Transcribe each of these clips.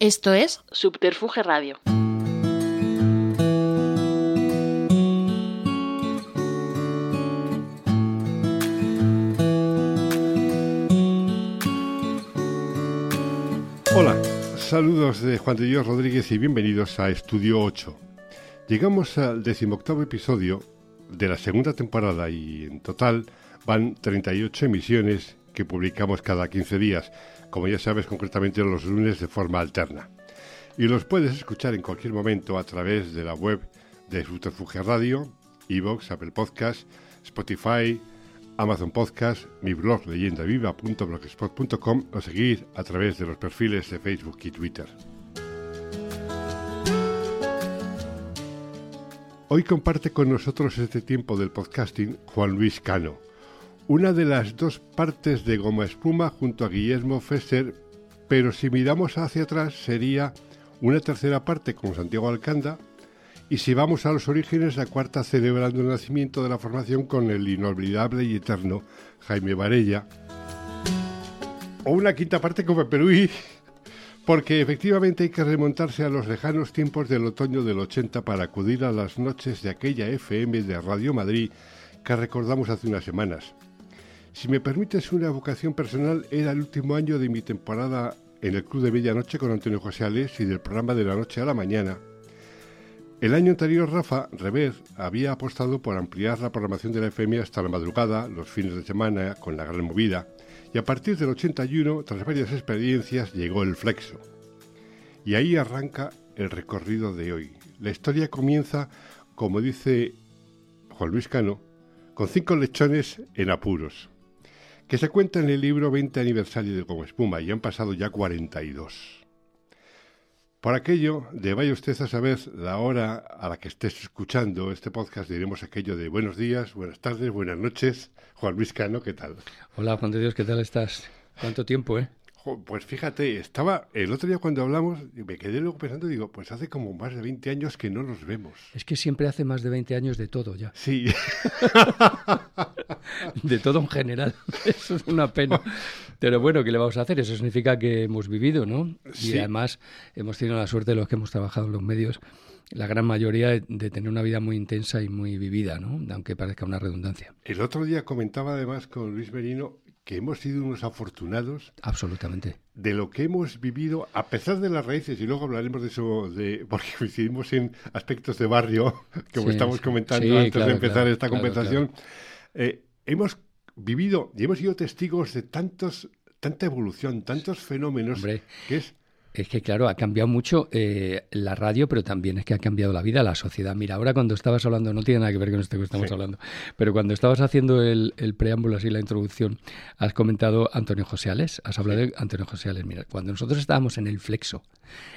Esto es Subterfuge Radio. Hola, saludos de Juan de Dios Rodríguez y bienvenidos a Estudio 8. Llegamos al decimoctavo episodio de la segunda temporada y en total van 38 emisiones que publicamos cada 15 días, como ya sabes concretamente los lunes de forma alterna. Y los puedes escuchar en cualquier momento a través de la web de Subterfuge Radio, Evox, Apple Podcast, Spotify, Amazon Podcast, mi blog leyendaviva.blogspot.com o seguir a través de los perfiles de Facebook y Twitter. Hoy comparte con nosotros este tiempo del podcasting Juan Luis Cano, una de las dos partes de Goma Espuma junto a Guillermo Fesser, pero si miramos hacia atrás sería una tercera parte con Santiago Alcanda y si vamos a los orígenes, la cuarta celebrando el nacimiento de la formación con el inolvidable y eterno Jaime Varella. O una quinta parte con Pepe porque efectivamente hay que remontarse a los lejanos tiempos del otoño del 80 para acudir a las noches de aquella FM de Radio Madrid que recordamos hace unas semanas. Si me permites una vocación personal, era el último año de mi temporada en el Club de Medianoche con Antonio José Alés y del programa de la noche a la mañana. El año anterior, Rafa Rever había apostado por ampliar la programación de la FM hasta la madrugada, los fines de semana, con la gran movida, y a partir del 81, tras varias experiencias, llegó el Flexo. Y ahí arranca el recorrido de hoy. La historia comienza, como dice Juan Luis Cano, con cinco lechones en apuros que se cuenta en el libro 20 aniversario de Como Espuma y han pasado ya 42. Por aquello, de vaya usted a saber la hora a la que estés escuchando este podcast, diremos aquello de buenos días, buenas tardes, buenas noches. Juan Luis Cano, ¿qué tal? Hola, Juan de Dios, ¿qué tal estás? ¿Cuánto tiempo, eh? Pues fíjate, estaba el otro día cuando hablamos, me quedé luego pensando, digo, pues hace como más de 20 años que no nos vemos. Es que siempre hace más de 20 años de todo ya. Sí. de todo en general. Eso es una pena. Pero bueno, ¿qué le vamos a hacer? Eso significa que hemos vivido, ¿no? Y además hemos tenido la suerte de los que hemos trabajado en los medios, la gran mayoría de tener una vida muy intensa y muy vivida, ¿no? Aunque parezca una redundancia. El otro día comentaba además con Luis Merino que hemos sido unos afortunados. Absolutamente. De lo que hemos vivido, a pesar de las raíces, y luego hablaremos de eso, de, porque coincidimos en aspectos de barrio, como estamos comentando antes de empezar esta conversación. Eh, hemos vivido y hemos sido testigos de tantos, tanta evolución, tantos fenómenos, que es es que, claro, ha cambiado mucho eh, la radio, pero también es que ha cambiado la vida, la sociedad. Mira, ahora cuando estabas hablando, no tiene nada que ver con esto que estamos hablando, pero cuando estabas haciendo el, preámbulo, así la introducción, has comentado Antonio José Ales, has hablado de Antonio José Ales. Mira, cuando nosotros estábamos en el Flexo,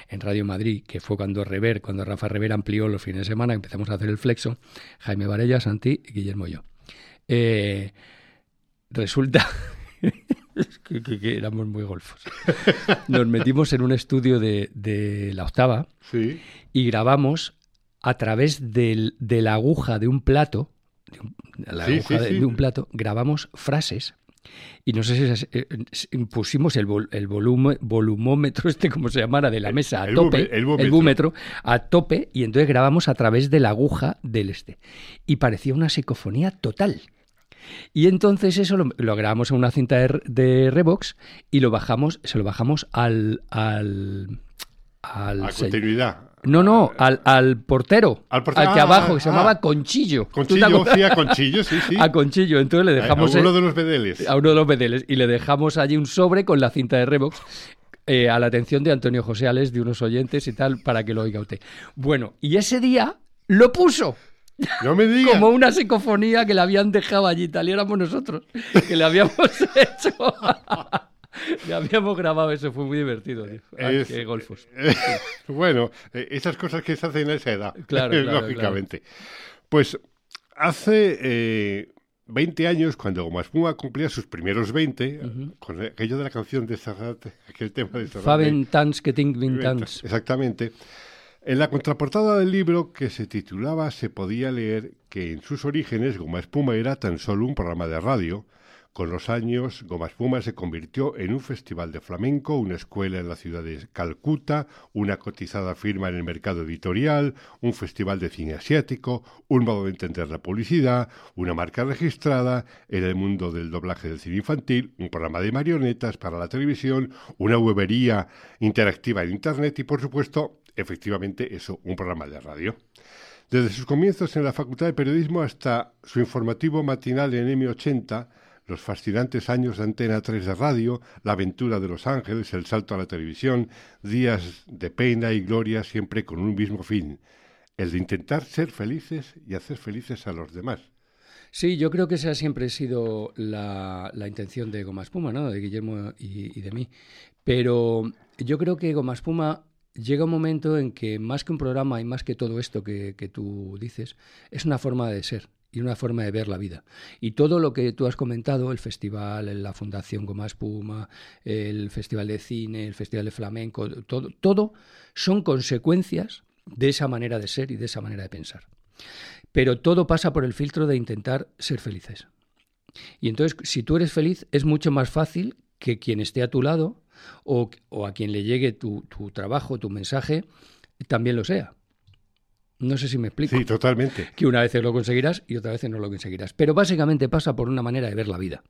en Radio Madrid, que fue cuando Rever, cuando Rafa Rever amplió los fines de semana, empezamos a hacer el Flexo, Jaime Varella, Santi y Guillermo y yo. Eh, resulta que, éramos muy golfos. Nos metimos en un estudio de, la octava y grabamos a través de la aguja de un plato, de la aguja de, un plato, grabamos frases y no sé si eh, pusimos el, el volumómetro, este como se llamara, de la mesa a tope, el, búmetro a tope, y entonces grabamos a través de la aguja del este. Y parecía una psicofonía total. Y entonces eso lo, grabamos en una cinta de, Revox y lo bajamos, se lo bajamos al... al al a continuidad. No, no, al, al portero. Al, portero. al que abajo, que se ah, llamaba Conchillo. Conchillo, sí, a Conchillo, sí, sí. A Conchillo. Entonces le dejamos. A uno de los bedeles. A uno de los bedeles. Y le dejamos allí un sobre con la cinta de Revox. Eh, a la atención de Antonio José Ales, de unos oyentes y tal, para que lo oiga usted. Bueno, y ese día lo puso. No me digas. Como una psicofonía que le habían dejado allí, tal y éramos nosotros, que le habíamos hecho. le habíamos grabado eso, fue muy divertido. qué golfos. bueno, eh, esas cosas que se hacen a esa edad, claro, lógicamente. Pues hace 20 eh, años, cuando Goma Espuma cumplía sus primeros 20, con aquello de la canción de Serrat, aquel tema de Serrat. Faben Tans que Exactamente. En la contraportada del libro, que se titulaba Se podía leer que en sus orígenes Goma Espuma era tan solo un programa de radio, Con los años, Goma Espuma se convirtió en un festival de flamenco, una escuela en la ciudad de Calcuta, una cotizada firma en el mercado editorial, un festival de cine asiático, un modo de entender la publicidad, una marca registrada en el mundo del doblaje del cine infantil, un programa de marionetas para la televisión, una webería interactiva en Internet y, por supuesto, efectivamente eso, un programa de radio. Desde sus comienzos en la Facultad de Periodismo hasta su informativo matinal en M80, los fascinantes años de Antena 3 de radio, la aventura de Los Ángeles, el salto a la televisión, días de pena y gloria siempre con un mismo fin, el de intentar ser felices y hacer felices a los demás. Sí, yo creo que esa siempre ha sido la, intención de Goma Espuma, ¿no? de Guillermo y, de mí. Pero yo creo que Goma Espuma llega un momento en que más que un programa y más que todo esto que, que tú dices, es una forma de ser y una forma de ver la vida. Y todo lo que tú has comentado, el festival, la Fundación Goma Espuma, el Festival de Cine, el Festival de Flamenco, todo, todo son consecuencias de esa manera de ser y de esa manera de pensar. Pero todo pasa por el filtro de intentar ser felices. Y entonces, si tú eres feliz, es mucho más fácil que quien esté a tu lado o, a quien le llegue tu, tu trabajo, tu mensaje, también lo sea. No sé si me explico. Sí, totalmente. Que una vez lo conseguirás y otra vez no lo conseguirás. Pero básicamente pasa por una manera de ver la vida.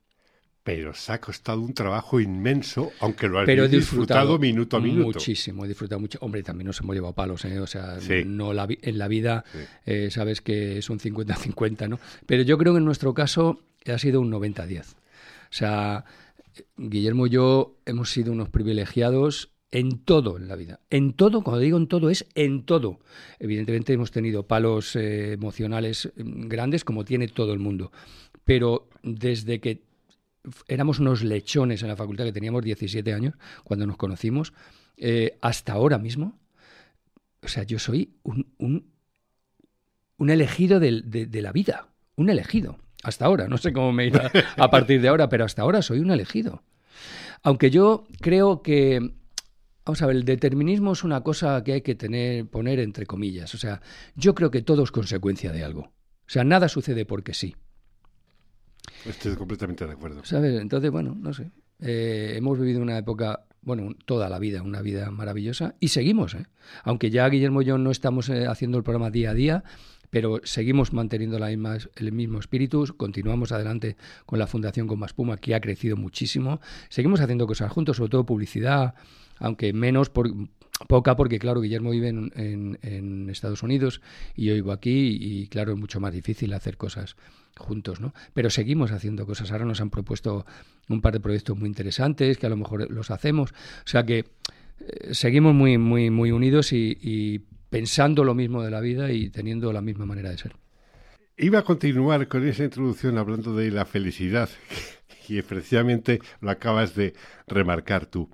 Pero se ha costado un trabajo inmenso, aunque lo has disfrutado, minuto a minuto. Muchísimo, he disfrutado mucho. Hombre, también nos hemos llevado palos, ¿eh? O sea, no en la vida eh, sabes que es un 50-50, ¿no? Pero yo creo que en nuestro caso ha sido un 90-10. O sea, Guillermo y yo hemos sido unos privilegiados en todo en la vida. En todo, cuando digo en todo, es en todo. Evidentemente hemos tenido palos eh, emocionales mm, grandes como tiene todo el mundo. Pero desde que éramos unos lechones en la facultad, que teníamos 17 años cuando nos conocimos, eh, hasta ahora mismo, o sea, yo soy un, un, elegido de, de, la vida, un elegido. Hasta ahora, no sé cómo me irá a partir de ahora, pero hasta ahora soy un elegido. Aunque yo creo que Vamos a ver, el determinismo es una cosa que hay que tener, poner entre comillas. O sea, yo creo que todo es consecuencia de algo. O sea, nada sucede porque sí. Estoy completamente de acuerdo. ¿Sabes? Entonces, bueno, no sé. Eh, hemos vivido una época, bueno, toda la vida, una vida maravillosa y seguimos, ¿eh? Aunque ya Guillermo y yo no estamos eh, haciendo el programa día a día, pero seguimos manteniendo el mismo espíritu, continuamos adelante con la Fundación Con Más Puma, que ha crecido muchísimo, seguimos haciendo cosas juntos, sobre todo publicidad, aunque menos por, poca porque claro Guillermo vive en, Estados Unidos y yo vivo aquí y claro es mucho más difícil hacer cosas juntos no pero seguimos haciendo cosas. Ahora nos han propuesto un par de proyectos muy interesantes que a lo mejor los hacemos. O sea que eh, seguimos muy muy muy unidos y pensando lo mismo de la vida y teniendo la misma manera de ser iba a continuar con esa introducción hablando de la felicidad y precisamente lo acabas de remarcar tú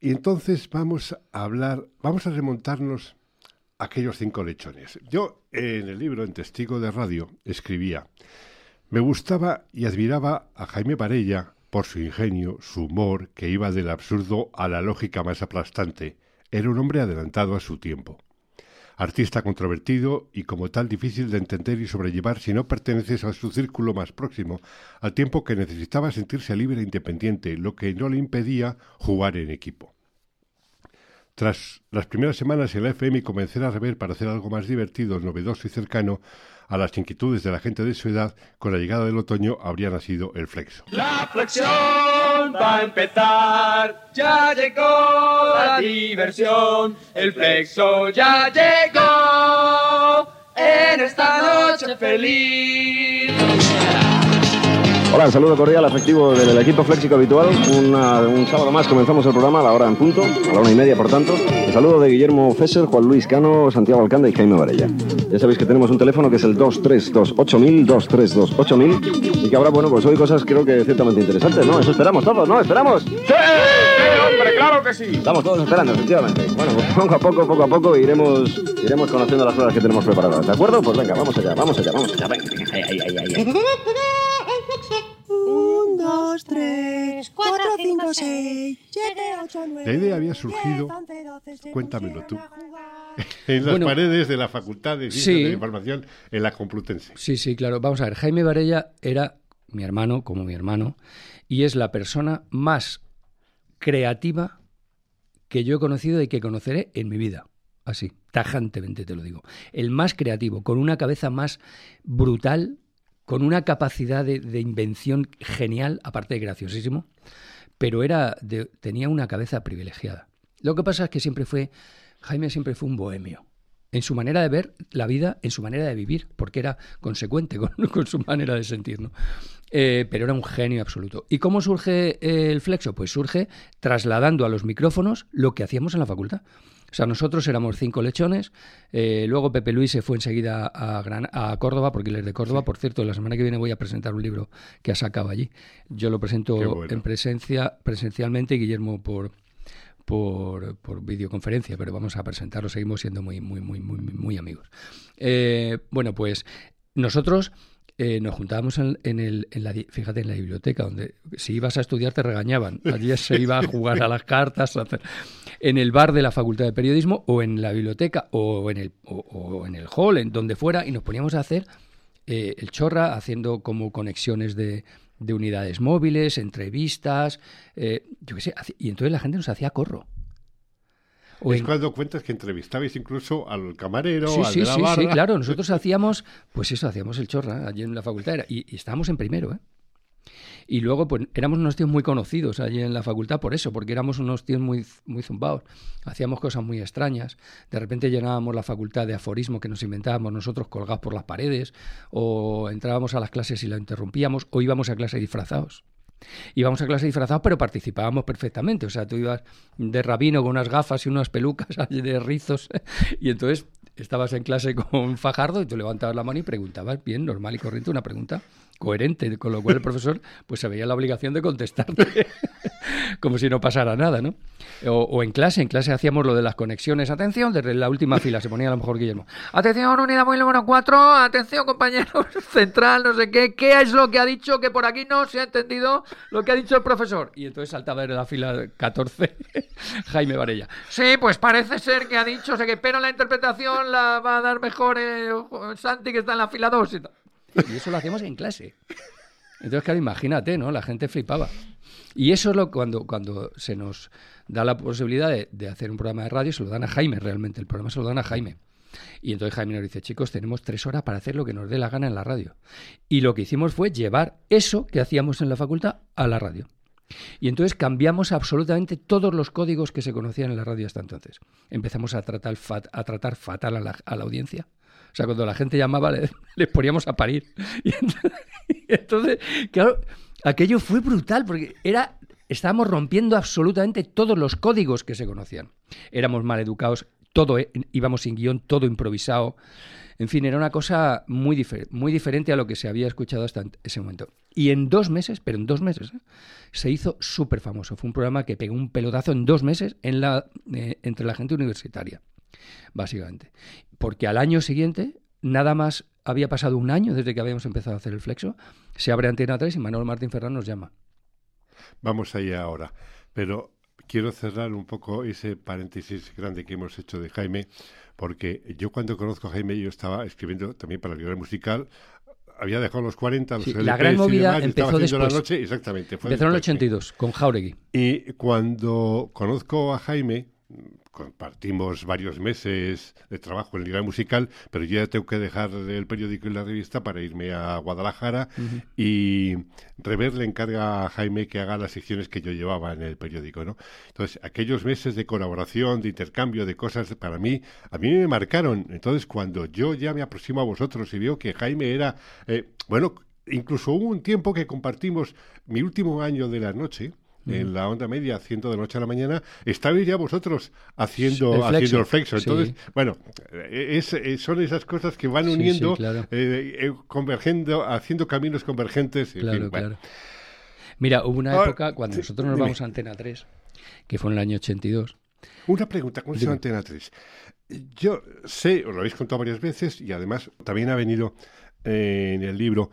y entonces vamos a hablar, vamos a remontarnos a aquellos cinco lechones. Yo en el libro, en Testigo de Radio, escribía, me gustaba y admiraba a Jaime Varella por su ingenio, su humor, que iba del absurdo a la lógica más aplastante. Era un hombre adelantado a su tiempo artista controvertido y como tal difícil de entender y sobrellevar si no perteneces a su círculo más próximo, al tiempo que necesitaba sentirse libre e independiente, lo que no le impedía jugar en equipo. Tras las primeras semanas en la FM y comenzar a rever para hacer algo más divertido, novedoso y cercano, a las inquietudes de la gente de su edad, con la llegada del otoño habría nacido el flexo. La flexión va a empezar, ya llegó la diversión, el flexo ya llegó. En esta noche feliz. Hola, un saludo cordial, afectivo del equipo Flexico habitual. un sábado más comenzamos el programa a la hora en punto, a la una y media, por tanto. El saludo de Guillermo Fesser, Juan Luis Cano, Santiago Alcanda y Jaime Varella. Ya sabéis que tenemos un teléfono que es el 2328000, 2328000, y que habrá, bueno, pues hoy cosas creo que ciertamente interesantes, ¿no? Eso esperamos todos, ¿no? ¿Esperamos? ¡Sí! hombre! ¡Claro que sí! Estamos todos esperando, efectivamente. Bueno, pues poco a poco, poco a poco iremos, iremos conociendo las horas que tenemos preparadas, ¿de acuerdo? Pues venga, vamos allá, vamos allá, vamos allá. Venga, ay, ay, ay, ay. dos, tres, cuatro, cinco, seis, siete, ocho, nueve. La idea había surgido, cuéntamelo tú, en las paredes de la Facultad de Ciencias de la Información en la Complutense. Sí, sí, claro. Vamos a ver, Jaime Varella era mi hermano como mi hermano, y es la persona más creativa que yo he conocido y que conoceré en mi vida. Así, tajantemente te lo digo. El más creativo, con una cabeza más brutal, con una capacidad de, invención genial, aparte de graciosísimo, pero era tenía una cabeza privilegiada. Lo que pasa es que siempre fue, Jaime siempre fue un bohemio en su manera de ver la vida, en su manera de vivir, porque era consecuente con, su manera de sentir. Eh, pero era un genio absoluto. ¿Y cómo surge el flexo? Pues surge trasladando a los micrófonos lo que hacíamos en la facultad. O sea, nosotros éramos cinco lechones, eh, luego Pepe Luis se fue enseguida a, a Córdoba, porque él es de Córdoba. Por cierto, la semana que viene voy a presentar un libro que ha sacado allí. Yo lo presento en presencia, presencialmente y Guillermo por, por, por videoconferencia, pero vamos a presentarlo, seguimos siendo muy, muy, muy, muy, muy amigos. Eh, bueno, pues nosotros eh, nos juntábamos en, el, en la, fíjate, en la biblioteca, donde si ibas a estudiar te regañaban. Allí se iba a jugar a las cartas, en el bar de la Facultad de Periodismo o en la biblioteca o en el, o, en el hall, en donde fuera, y nos poníamos a hacer eh, el chorra, haciendo como conexiones de, de unidades móviles, entrevistas, eh, yo qué sé, y entonces la gente nos hacía corro. O es cuando cuentas que entrevistabais incluso al camarero, sí, al sí, de la sí, sí, claro. Nosotros hacíamos, pues eso, hacíamos el chorra allí en la facultad y, y estábamos en primero, ¿eh? Y luego, pues éramos unos tíos muy conocidos allí en la facultad por eso, porque éramos unos tíos muy, muy zumbados. Hacíamos cosas muy extrañas. De repente llenábamos la facultad de aforismo que nos inventábamos nosotros colgados por las paredes, o entrábamos a las clases y la interrumpíamos, o íbamos a clase disfrazados. Íbamos a clase disfrazados, pero participábamos perfectamente. O sea, tú ibas de rabino con unas gafas y unas pelucas de rizos, y entonces estabas en clase con Fajardo y tú levantabas la mano y preguntabas bien, normal y corriente, una pregunta coherente, con lo cual el profesor pues se veía la obligación de contestarte como si no pasara nada, ¿no? O, en clase, en clase hacíamos lo de las conexiones. Atención, desde la última fila se ponía a lo mejor Guillermo. Atención, unidad muy número 4, atención compañeros, central, no sé qué, ¿qué es lo que ha dicho? Que por aquí no se ha entendido lo que ha dicho el profesor. Y entonces saltaba de la fila 14 Jaime Varella. Sí, pues parece ser que ha dicho, sé que, pero la interpretación la va a dar mejor eh, Santi que está en la fila 2 y tal. Y eso lo hacíamos en clase. Entonces, claro, imagínate, ¿no? La gente flipaba. Y eso es lo cuando, cuando se nos da la posibilidad de, hacer un programa de radio, se lo dan a Jaime realmente. El programa se lo dan a Jaime. Y entonces Jaime nos dice, chicos, tenemos tres horas para hacer lo que nos dé la gana en la radio. Y lo que hicimos fue llevar eso que hacíamos en la facultad a la radio. Y entonces cambiamos absolutamente todos los códigos que se conocían en la radio hasta entonces. Empezamos a tratar, fatal a la audiencia sea, cuando la gente llamaba, les poníamos a parir. Y entonces, claro, aquello fue brutal, porque era estábamos rompiendo absolutamente todos los códigos que se conocían. Éramos mal educados, todo eh, íbamos sin guion, todo improvisado. En fin, era una cosa muy, muy diferente a lo que se había escuchado hasta ese momento. Y en dos meses, pero en dos meses, ¿eh? se hizo súper famoso. Fue un programa que pegó un pelotazo en dos meses eh, entre la gente universitaria básicamente. Porque al año siguiente, nada más había pasado un año desde que habíamos empezado a hacer el flexo, se abre Antena 3 y Manuel Martín Ferrán nos llama. Vamos allá ahora, pero quiero cerrar un poco ese paréntesis grande que hemos hecho de Jaime, porque yo cuando conozco a Jaime, yo estaba escribiendo también para el libro musical, había dejado los 40, los La gran movida empezó después. La noche, exactamente. empezó en el 82, con Jauregui. Y cuando conozco a Jaime, compartimos varios meses de trabajo en Liga Musical, pero yo ya tengo que dejar el periódico y la revista para irme a Guadalajara y Rever le encarga a Jaime que haga las secciones que yo llevaba en el periódico, ¿no? Entonces, aquellos meses de colaboración, de intercambio de cosas, para mí, a mí me marcaron. Entonces, cuando yo ya me aproximo a vosotros y veo que Jaime era, eh, bueno, incluso hubo un tiempo que compartimos mi último año de la noche, en la onda media, haciendo de noche a la mañana, estabais ya vosotros haciendo el flexo. Haciendo el flexo. Entonces, bueno, es, son esas cosas que van uniendo, eh, eh, convergiendo, haciendo caminos convergentes. Claro, claro. Mira, hubo una época cuando nosotros nos vamos a Antena 3, que fue en el año 82. Una pregunta, ¿cómo se llama Antena 3? Yo sé, os lo habéis contado varias veces y además también ha venido eh, en el libro,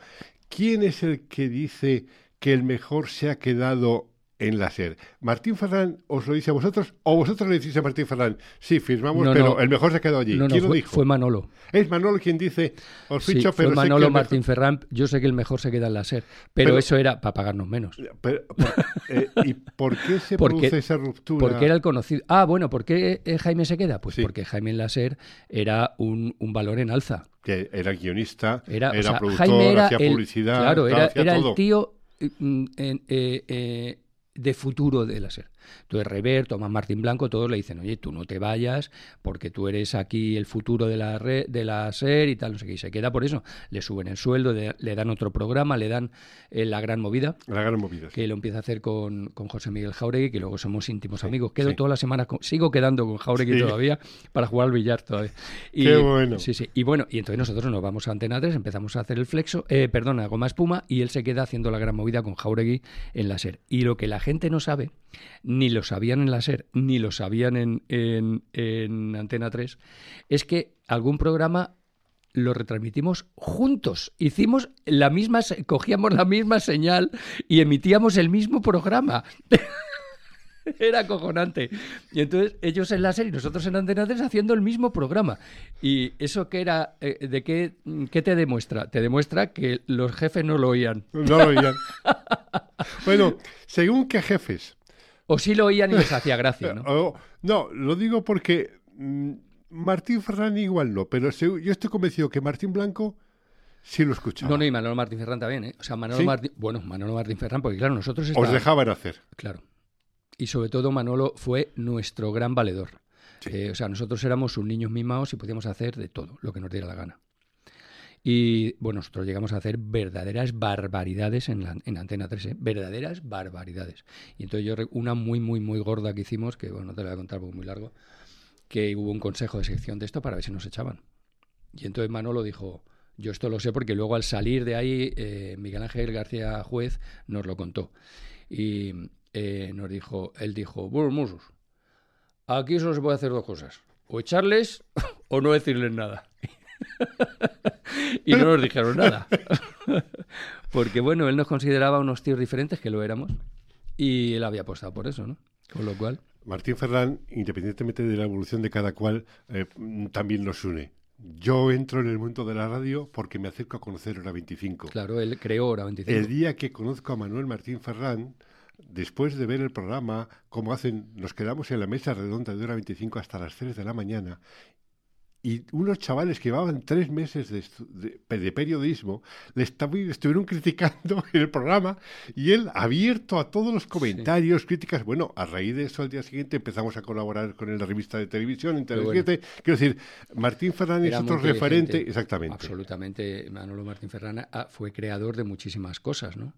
¿quién es el que dice que el mejor se ha quedado en la SER. ¿Martín Ferrán os lo dice a vosotros o vosotros le decís a Martín Ferrán? Sí, firmamos, No, pero no. el mejor se quedó allí. No, no, ¿Quién lo fue, dijo? fue Manolo. Es Manolo quien dice, os Sí, ficho, pero fue sé que Manolo el mejor- Martín Ferrán. Yo sé que el mejor se queda en la SER, pero, Pero- eso era para pagarnos menos. Pero, por- eh, ¿Y por qué se Porque- produce esa ruptura? Porque era el conocido. Ah, bueno, ¿por qué eh, Jaime se queda? Pues Sí. porque Jaime en la SER era un, un valor en alza. Que era guionista, Era, era, o sea, productor, Jaime era hacía el, publicidad, claro, era, hacía era todo. el tío eh, mm, eh, eh, de futuro de la SER. Entonces Rever, Tomás Martín Blanco, todos le dicen, oye, tú no te vayas porque tú eres aquí el futuro de la, red, de la SER y tal, no sé qué. Y se queda por eso. Le suben el sueldo, de- le dan otro programa, le dan eh, la gran movida La gran movida. sí. que lo empieza a hacer con, con José Miguel Jauregui, que luego somos íntimos amigos. Quedo sí. todas las semanas, con- sigo quedando con Jauregui todavía para jugar al billar todavía. Y, Qué bueno. Sí, sí. Y bueno, y entonces nosotros nos vamos a Antena 3, empezamos a hacer el flexo, eh, perdona, goma espuma, y él se queda haciendo la gran movida con Jauregui en la SER. Y lo que la gente no sabe, ni lo sabían en la SER, ni lo sabían en, en, en Antena 3, es que algún programa lo retransmitimos juntos. Hicimos la misma, cogíamos la misma señal y emitíamos el mismo programa. Era acojonante. Y entonces ellos en la serie y nosotros en Antena 3 haciendo el mismo programa. Y eso que era, eh, ¿de qué, qué te demuestra? Te demuestra que los jefes no lo oían. No lo oían. bueno, según qué jefes. O sí lo oían y les hacía gracia, ¿no? O- no, lo digo porque mm, Martín Ferrán igual no, pero yo estoy convencido que Martín Blanco sí lo escuchaba. No, no, y Manolo Martín Ferrán también, ¿eh? O sea, Manolo ¿Sí? Martín... Bueno, Manolo Martín Ferrán, porque claro, nosotros Os dejaban hacer. Claro. Y sobre todo Manolo fue nuestro gran valedor. Eh, o sea, nosotros éramos sus niños mimados y podíamos hacer de todo, lo que nos diera la gana. Y bueno, nosotros llegamos a hacer verdaderas barbaridades en, la, en Antena 3, ¿eh? verdaderas barbaridades. Y entonces yo, una muy, muy, muy gorda que hicimos, que bueno, no te la voy a contar porque es muy largo, que hubo un consejo de sección de esto para ver si nos echaban. Y entonces Manolo dijo, yo esto lo sé porque luego al salir de ahí, eh, Miguel Ángel García Juez nos lo contó. Y eh, nos dijo, él dijo, bueno, musos, aquí solo se puede hacer dos cosas, o echarles o no decirles nada. y no nos dijeron nada. porque bueno, él nos consideraba unos tíos diferentes, que lo éramos, y él había apostado por eso, ¿no? Con lo cual... Martín Ferrán, independientemente de la evolución de cada cual, eh, también nos une. Yo entro en el mundo de la radio porque me acerco a conocer Hora 25. Claro, él creó Hora 25. El día que conozco a Manuel Martín Ferrán, después de ver el programa, como hacen, nos quedamos en la mesa redonda de hora 25 hasta las 3 de la mañana. Y unos chavales que llevaban tres meses de, de- de periodismo le estuvieron criticando en el programa y él abierto a todos los comentarios, críticas. Bueno, a raíz de eso al día siguiente empezamos a colaborar con la revista de televisión, en. Telesiete. Quiero decir, Martín Ferrán Era es otro referente, exactamente. Absolutamente. Manolo Martín Ferrana ah, fue creador de muchísimas cosas, ¿no?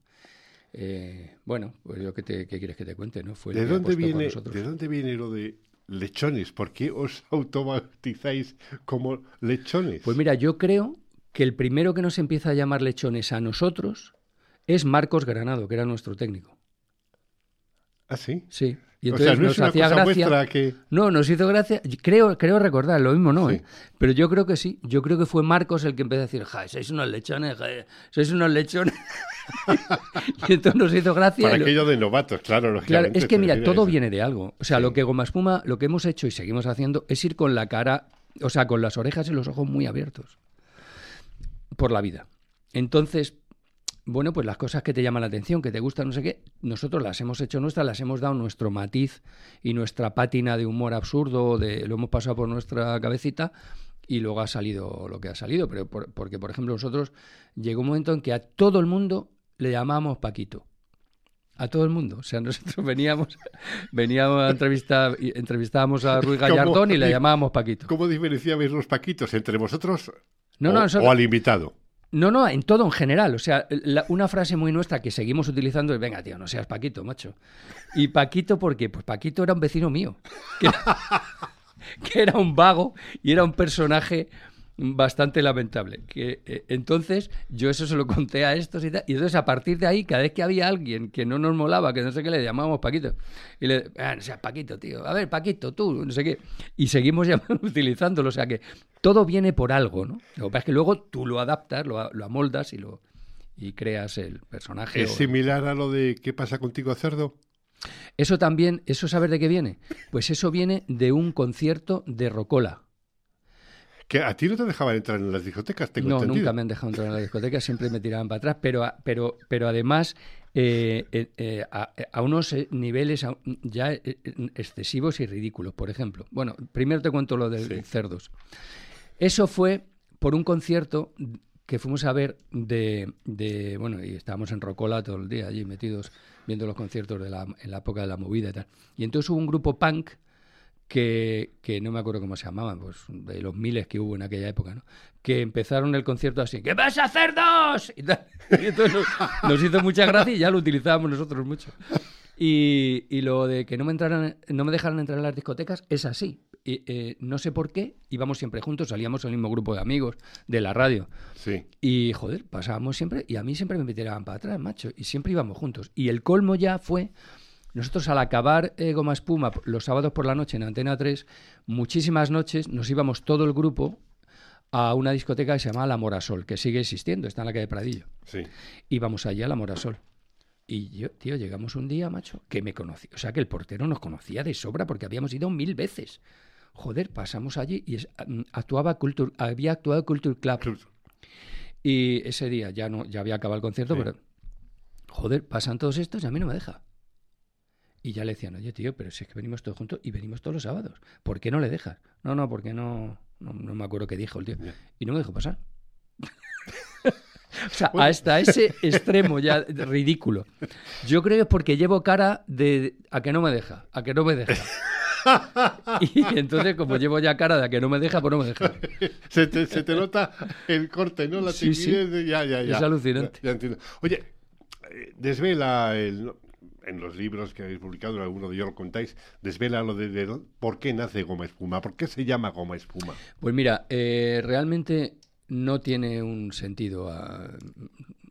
Eh, bueno, pues yo qué, te, qué quieres que te cuente, ¿no? Fue ¿De dónde, viene. ¿De dónde viene lo de lechones? ¿Por qué os autobautizáis como lechones? Pues mira, yo creo que el primero que nos empieza a llamar lechones a nosotros es Marcos Granado, que era nuestro técnico. ¿Ah, sí? Sí. Y o entonces sea, no nos es una hacía cosa gracia. que... No, nos hizo gracia. Creo, creo recordar, lo mismo no, Sí. ¿eh? Pero yo creo que sí. Yo creo que fue Marcos el que empezó a decir, ja, sois unos lechones, ja, sois unos lechones. y entonces nos hizo gracia. Para lo- aquello de novatos, claro, Claro, es que mira, todo eso. viene de algo. O sea, lo que Goma Espuma, lo que hemos hecho y seguimos haciendo es ir con la cara, o sea, con las orejas y los ojos muy abiertos por la vida. Entonces, bueno, pues las cosas que te llaman la atención, que te gustan, no sé qué, nosotros las hemos hecho nuestras, las hemos dado nuestro matiz y nuestra pátina de humor absurdo, de, lo hemos pasado por nuestra cabecita y luego ha salido lo que ha salido. Pero por- porque, por ejemplo, nosotros llegó un momento en que a todo el mundo le llamábamos Paquito. A todo el mundo. O sea, nosotros veníamos, veníamos a entrevistar, entrevistábamos a Ruiz. Gallardón y le llamábamos Paquito. ¿Cómo diferenciabais los paquitos entre vosotros No, o, no, nosotros- o al invitado? No, no, en todo en general. O sea, una frase muy nuestra que seguimos utilizando es, venga, tío, no seas Paquito, macho. Y Paquito, ¿por qué? Pues Paquito era un vecino mío. Que era un vago y era un personaje bastante lamentable. Que, eh, entonces, yo eso se lo conté a estos y tal. Y entonces, a partir de ahí, cada vez que había alguien que no nos molaba, que no sé qué, le llamábamos Paquito. Y le, ah, no seas Paquito, tío. A ver, Paquito, tú, no sé qué. Y seguimos llamando- utilizándolo. O sea que todo viene por algo, ¿no? Lo que pasa es que luego tú lo adaptas, lo, lo amoldas y lo y creas el personaje. ¿Es o- similar a lo de ¿qué pasa contigo, cerdo? Eso también, ¿eso saber de qué viene? Pues eso viene de un concierto de Rocola. Que a ti no te dejaban entrar en las discotecas, tengo no, entendido. nunca me han dejado entrar en la discoteca, siempre me tiraban para atrás, pero, pero, pero además eh, eh, eh, a, a unos niveles ya excesivos y ridículos. Por ejemplo, bueno, primero te cuento lo de Sí. cerdos. Eso fue por un concierto que fuimos a ver de, de- bueno, y estábamos en Rocola todo el día allí metidos viendo los conciertos de la, en la época de la movida y tal. Y entonces hubo un grupo punk que, que no me acuerdo cómo se llamaban, pues de los miles que hubo en aquella época, ¿no? Que empezaron el concierto así, ¿qué pasa, cerdos? Y, tal. Y entonces nos, nos hizo mucha gracia y ya lo utilizábamos nosotros mucho. Y, y lo de que no me entraran, no me dejaran entrar en las discotecas es así. Y, eh, no sé por qué, íbamos siempre juntos, salíamos el mismo grupo de amigos de la radio. Sí. Y joder, pasábamos siempre, y a mí siempre me tiraban para atrás, macho, y siempre íbamos juntos. Y el colmo ya fue, nosotros al acabar eh, Goma Espuma los sábados por la noche en Antena 3, muchísimas noches nos íbamos todo el grupo a una discoteca que se llama La Morasol, que sigue existiendo, está en la calle Pradillo. Sí. Íbamos allí a La Morasol. Y yo, tío, llegamos un día, macho, que me conocí. O sea, que el portero nos conocía de sobra porque habíamos ido mil veces. Joder, pasamos allí y es- mm, actuaba Culture, había actuado Culture Club. Y ese día ya no, ya había acabado el concierto, Sí. pero joder, pasan todos estos y a mí no me deja. Y ya le decían, oye tío, pero si es que venimos todos juntos y venimos todos los sábados. ¿Por qué no le dejas? No, no, porque no, no, no me acuerdo qué dijo el tío. Y no me dejó pasar. o sea, Bueno. hasta ese extremo ya ridículo. Yo creo que es porque llevo cara de a que no me deja, a que no me deja. Y entonces, como llevo ya cara de a que no me deja, pues no me deja. Se te, se te nota el corte, ¿no? La Sí, sí. timidez de- Ya, ya, ya. Es alucinante. Ya, ya entiendo. Oye, eh, desvela el- en los libros que habéis publicado, en alguno de ellos lo contáis, desvela lo de, por qué nace Goma Espuma, por qué se llama Goma Espuma. Pues mira, eh, realmente no tiene un sentido ah,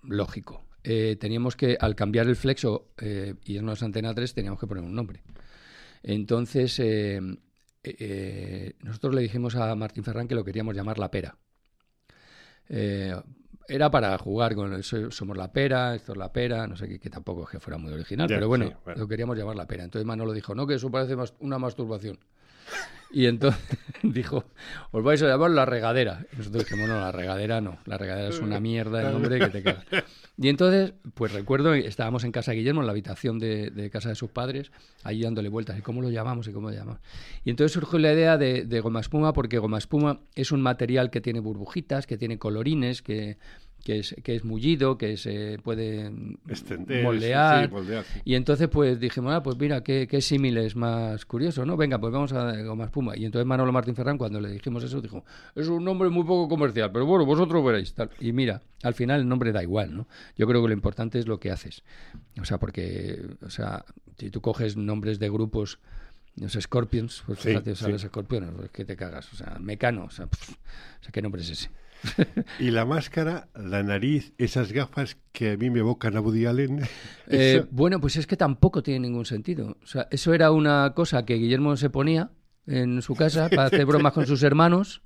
lógico. Eh, teníamos que, al cambiar el flexo eh, y irnos a Antena 3, teníamos que poner un nombre. Entonces, nosotros le dijimos a Martín Ferrán que lo queríamos llamar La Pera. Era para jugar con el so- somos la pera, esto es la pera, no sé qué, que tampoco es que fuera muy original, pero bueno, sí, bueno. lo queríamos llamar la pera. Entonces Manolo dijo, no, que eso parece mas- una masturbación. Y entonces dijo, os vais a llamar la regadera. Y nosotros dijimos, no, la regadera no, la regadera es una mierda de nombre que te cagas. Y entonces, pues recuerdo, estábamos en casa de Guillermo, en la habitación de, casa de sus padres, ahí dándole vueltas, ¿y cómo lo llamamos? ¿Y cómo llamamos? Y entonces surgió la idea de, de goma espuma, porque goma espuma es un material que tiene burbujitas, que tiene colorines, que, que, es, que es mullido, que se puede Extender, moldear. sí, moldear, sí. Y entonces, pues dijimos, ah, pues mira, qué, qué símiles más curioso, ¿no? Venga, pues vamos a Goma Espuma. Y entonces Manolo Martín Ferrán, cuando le dijimos eso, dijo, es un nombre muy poco comercial, pero bueno, vosotros veréis. Tal. Y mira, al final el nombre da igual, ¿no? Yo creo que lo importante es lo que haces. O sea, porque, o sea, si tú coges nombres de grupos, los Scorpions, pues Sí, fíjate, o sea, sí. los Scorpions, pues que te cagas. O sea, Mecano, o sea, o sea, ¿qué nombre es ese? Y la máscara, la nariz, esas gafas que a mí me evocan a Woody Allen. Eh, bueno, pues es que tampoco tiene ningún sentido. O sea, eso era una cosa que Guillermo se ponía en su casa para hacer bromas con sus hermanos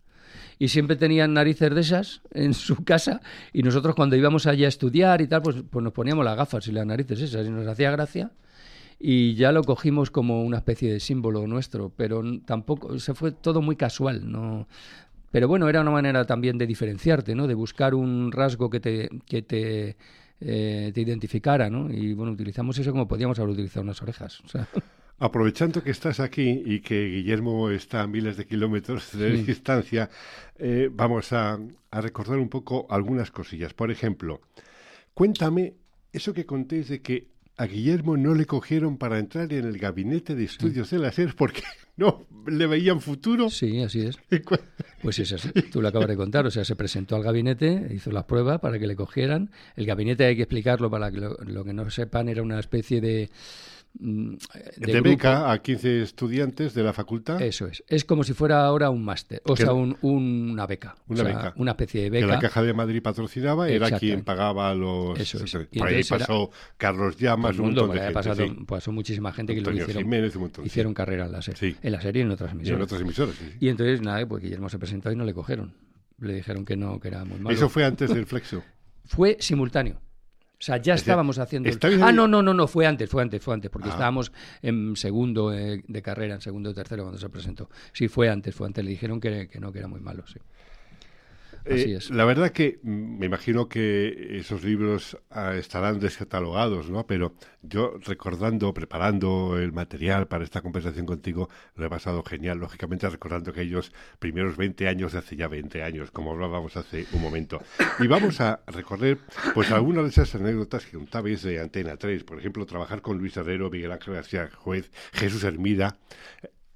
y siempre tenían narices de esas en su casa y nosotros cuando íbamos allí a estudiar y tal, pues, pues nos poníamos las gafas y las narices esas y nos hacía gracia y ya lo cogimos como una especie de símbolo nuestro, pero tampoco, se fue todo muy casual, no... Pero bueno, era una manera también de diferenciarte, ¿no? De buscar un rasgo que te, que te, eh, te identificara, ¿no? Y bueno, utilizamos eso como podíamos haber utilizado unas orejas. o sea. Aprovechando que estás aquí y que Guillermo está a miles de kilómetros de Sí. distancia, eh, vamos a, a recordar un poco algunas cosillas. Por ejemplo, cuéntame eso que contéis de que a Guillermo no le cogieron para entrar en el gabinete de estudios de la SER porque no le veían futuro. Sí, así es. Pues es así, tú lo acabas de contar. O sea, se presentó al gabinete, hizo las pruebas para que le cogieran. El gabinete, hay que explicarlo para que lo, lo que no sepan, era una especie de... mm, De, beca a 15 estudiantes de la facultad. Eso es. Es como si fuera ahora un máster, o Que- sea, un- un- una beca. Una O sea, beca. Una especie de que beca. la Caja de Madrid patrocinaba, era quien pagaba los... Eso es. Y Por ahí pasó Carlos Llamas, un mundo, montón de porque gente. pasado, sí. pasó muchísima gente que lo hicieron, Jiménez, un montón, sí. hicieron carrera en la serie, Sí. en la serie y en otras Y en emisoras. otras emisoras. Y entonces, nada, pues Guillermo se presentó y no le cogieron. Le dijeron que no, que era muy malo. Eso fue antes del flexo. Fue simultáneo. O sea, ya Es decir, estábamos haciendo... el- ¿estabais Ah, no, no, no, no, fue antes, fue antes, fue antes, porque Ah. estábamos en segundo eh, de carrera, en segundo o tercero cuando se presentó. Sí, fue antes, fue antes. Le dijeron que, que no, que era muy malo, sí. Así Eh. La verdad que mm, me imagino que esos libros ah, estarán descatalogados, ¿no? Pero yo recordando, preparando el material para esta conversación contigo, lo he pasado genial, lógicamente recordando aquellos primeros 20 años de hace ya 20 años, como hablábamos hace un momento. Y vamos a recorrer pues algunas de esas anécdotas que contabais de Antena 3, por ejemplo, trabajar con Luis Herrero, Miguel Ángel García Juez, Jesús Hermida,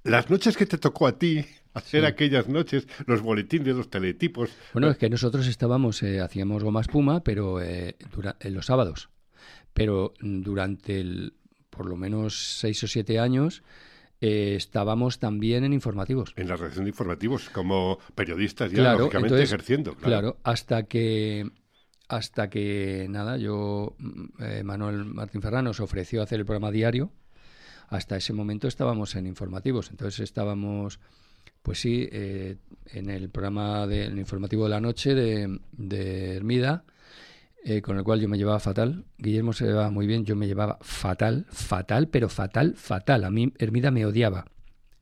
las noches que te tocó a ti hacer aquellas noches, los boletines, los teletipos. Bueno, es que nosotros estábamos, eh, hacíamos goma espuma, pero eh, dura- en los sábados. Pero mm, durante el, por lo menos seis o siete años eh, estábamos también en informativos. En la redacción de informativos, como periodistas ya, Claro, lógicamente, entonces, ejerciendo. Claro. Claro, hasta que hasta que nada, yo mm, eh, Manuel Martín Ferrán nos ofreció hacer el programa diario. Hasta ese momento estábamos en informativos, entonces estábamos, pues sí, eh, en el programa del informativo de la noche de, de Hermida, eh, con el cual yo me llevaba fatal. Guillermo se llevaba muy bien, yo me llevaba fatal, fatal, pero fatal, fatal. A mí Hermida me odiaba.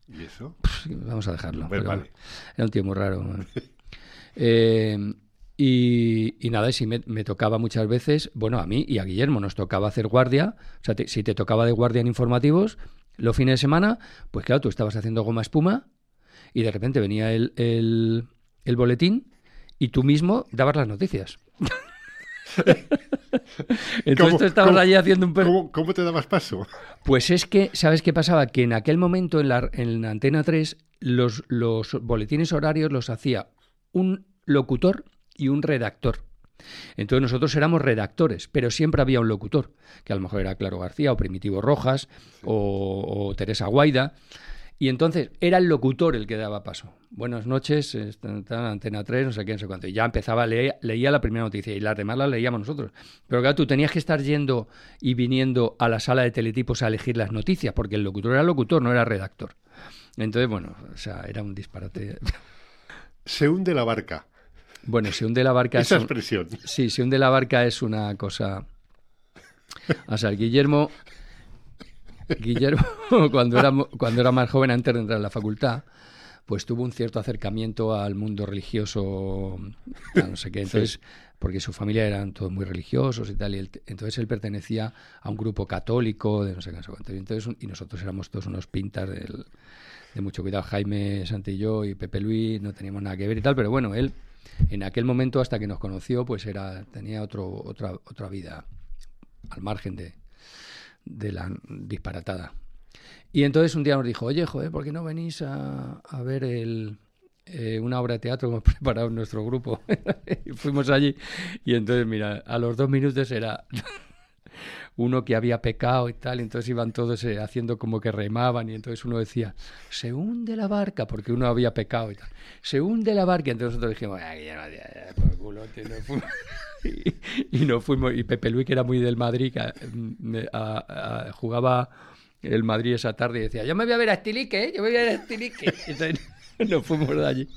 ¿Y eso? Vamos a dejarlo. Pues vale. Era un tío muy raro. Eh, y, y nada, y si me, me tocaba muchas veces, bueno, a mí y a Guillermo nos tocaba hacer guardia. O sea, te- si te tocaba de guardia en informativos los fines de semana, pues claro, tú estabas haciendo goma espuma y de repente venía el, el, el boletín y tú mismo dabas las noticias. Entonces ¿Cómo- tú estabas allí haciendo un... per- ¿Cómo, cómo te dabas paso? pues es que, ¿sabes qué pasaba? Que en aquel momento en la, en la Antena 3 los, los boletines horarios los hacía un locutor y un redactor. Entonces nosotros éramos redactores, pero siempre había un locutor, que a lo mejor era Claro García o Primitivo Rojas o, o Teresa Guaida. Y entonces era el locutor el que daba paso. Buenas noches, está- está en Antena 3, no sé qué, no sé cuánto. Y ya empezaba, leía, leía la primera noticia y las demás las leíamos nosotros. Pero claro, tú tenías que estar yendo y viniendo a la sala de teletipos a elegir las noticias, porque el locutor era locutor, no era redactor. Entonces, bueno, o sea, era un disparate. Se hunde la barca. Bueno, se hunde la barca. Esa es un- expresión. Sí, se hunde la barca es una cosa. O sea, Guillermo. Guillermo, cuando era, cuando era más joven, antes de entrar a la facultad, pues tuvo un cierto acercamiento al mundo religioso, a no sé qué. Entonces, porque su familia eran todos muy religiosos y tal, y él- entonces él pertenecía a un grupo católico de no sé qué, no sé cuánto. Y, entonces, y nosotros éramos todos unos pintas del- de mucho cuidado. Jaime Santillo y Pepe Luis no teníamos nada que ver y tal, pero bueno, él en aquel momento hasta que nos conoció pues era tenía otro otra otra vida al margen de, de la disparatada. Y entonces un día nos dijo oye joder ¿por qué no venís a, a ver el eh, una obra de teatro que hemos preparado en nuestro grupo fuimos allí y entonces mira a los dos minutos era uno que había pecado y tal, y entonces iban todos eh, haciendo como que remaban, y entonces uno decía, se hunde la barca, porque uno había pecado y tal, se hunde la barca, y entonces nosotros dijimos, "Ah, que ya no, ya, ya, por culo, tío", nos fuimos. y, y nos fuimos, y Pepe Luis, que era muy del Madrid, que, eh, me- a- a- jugaba el Madrid esa tarde y decía, yo me voy a ver a Estilique, ¿eh? yo me voy a ver a Estilique. Entonces nos fuimos de allí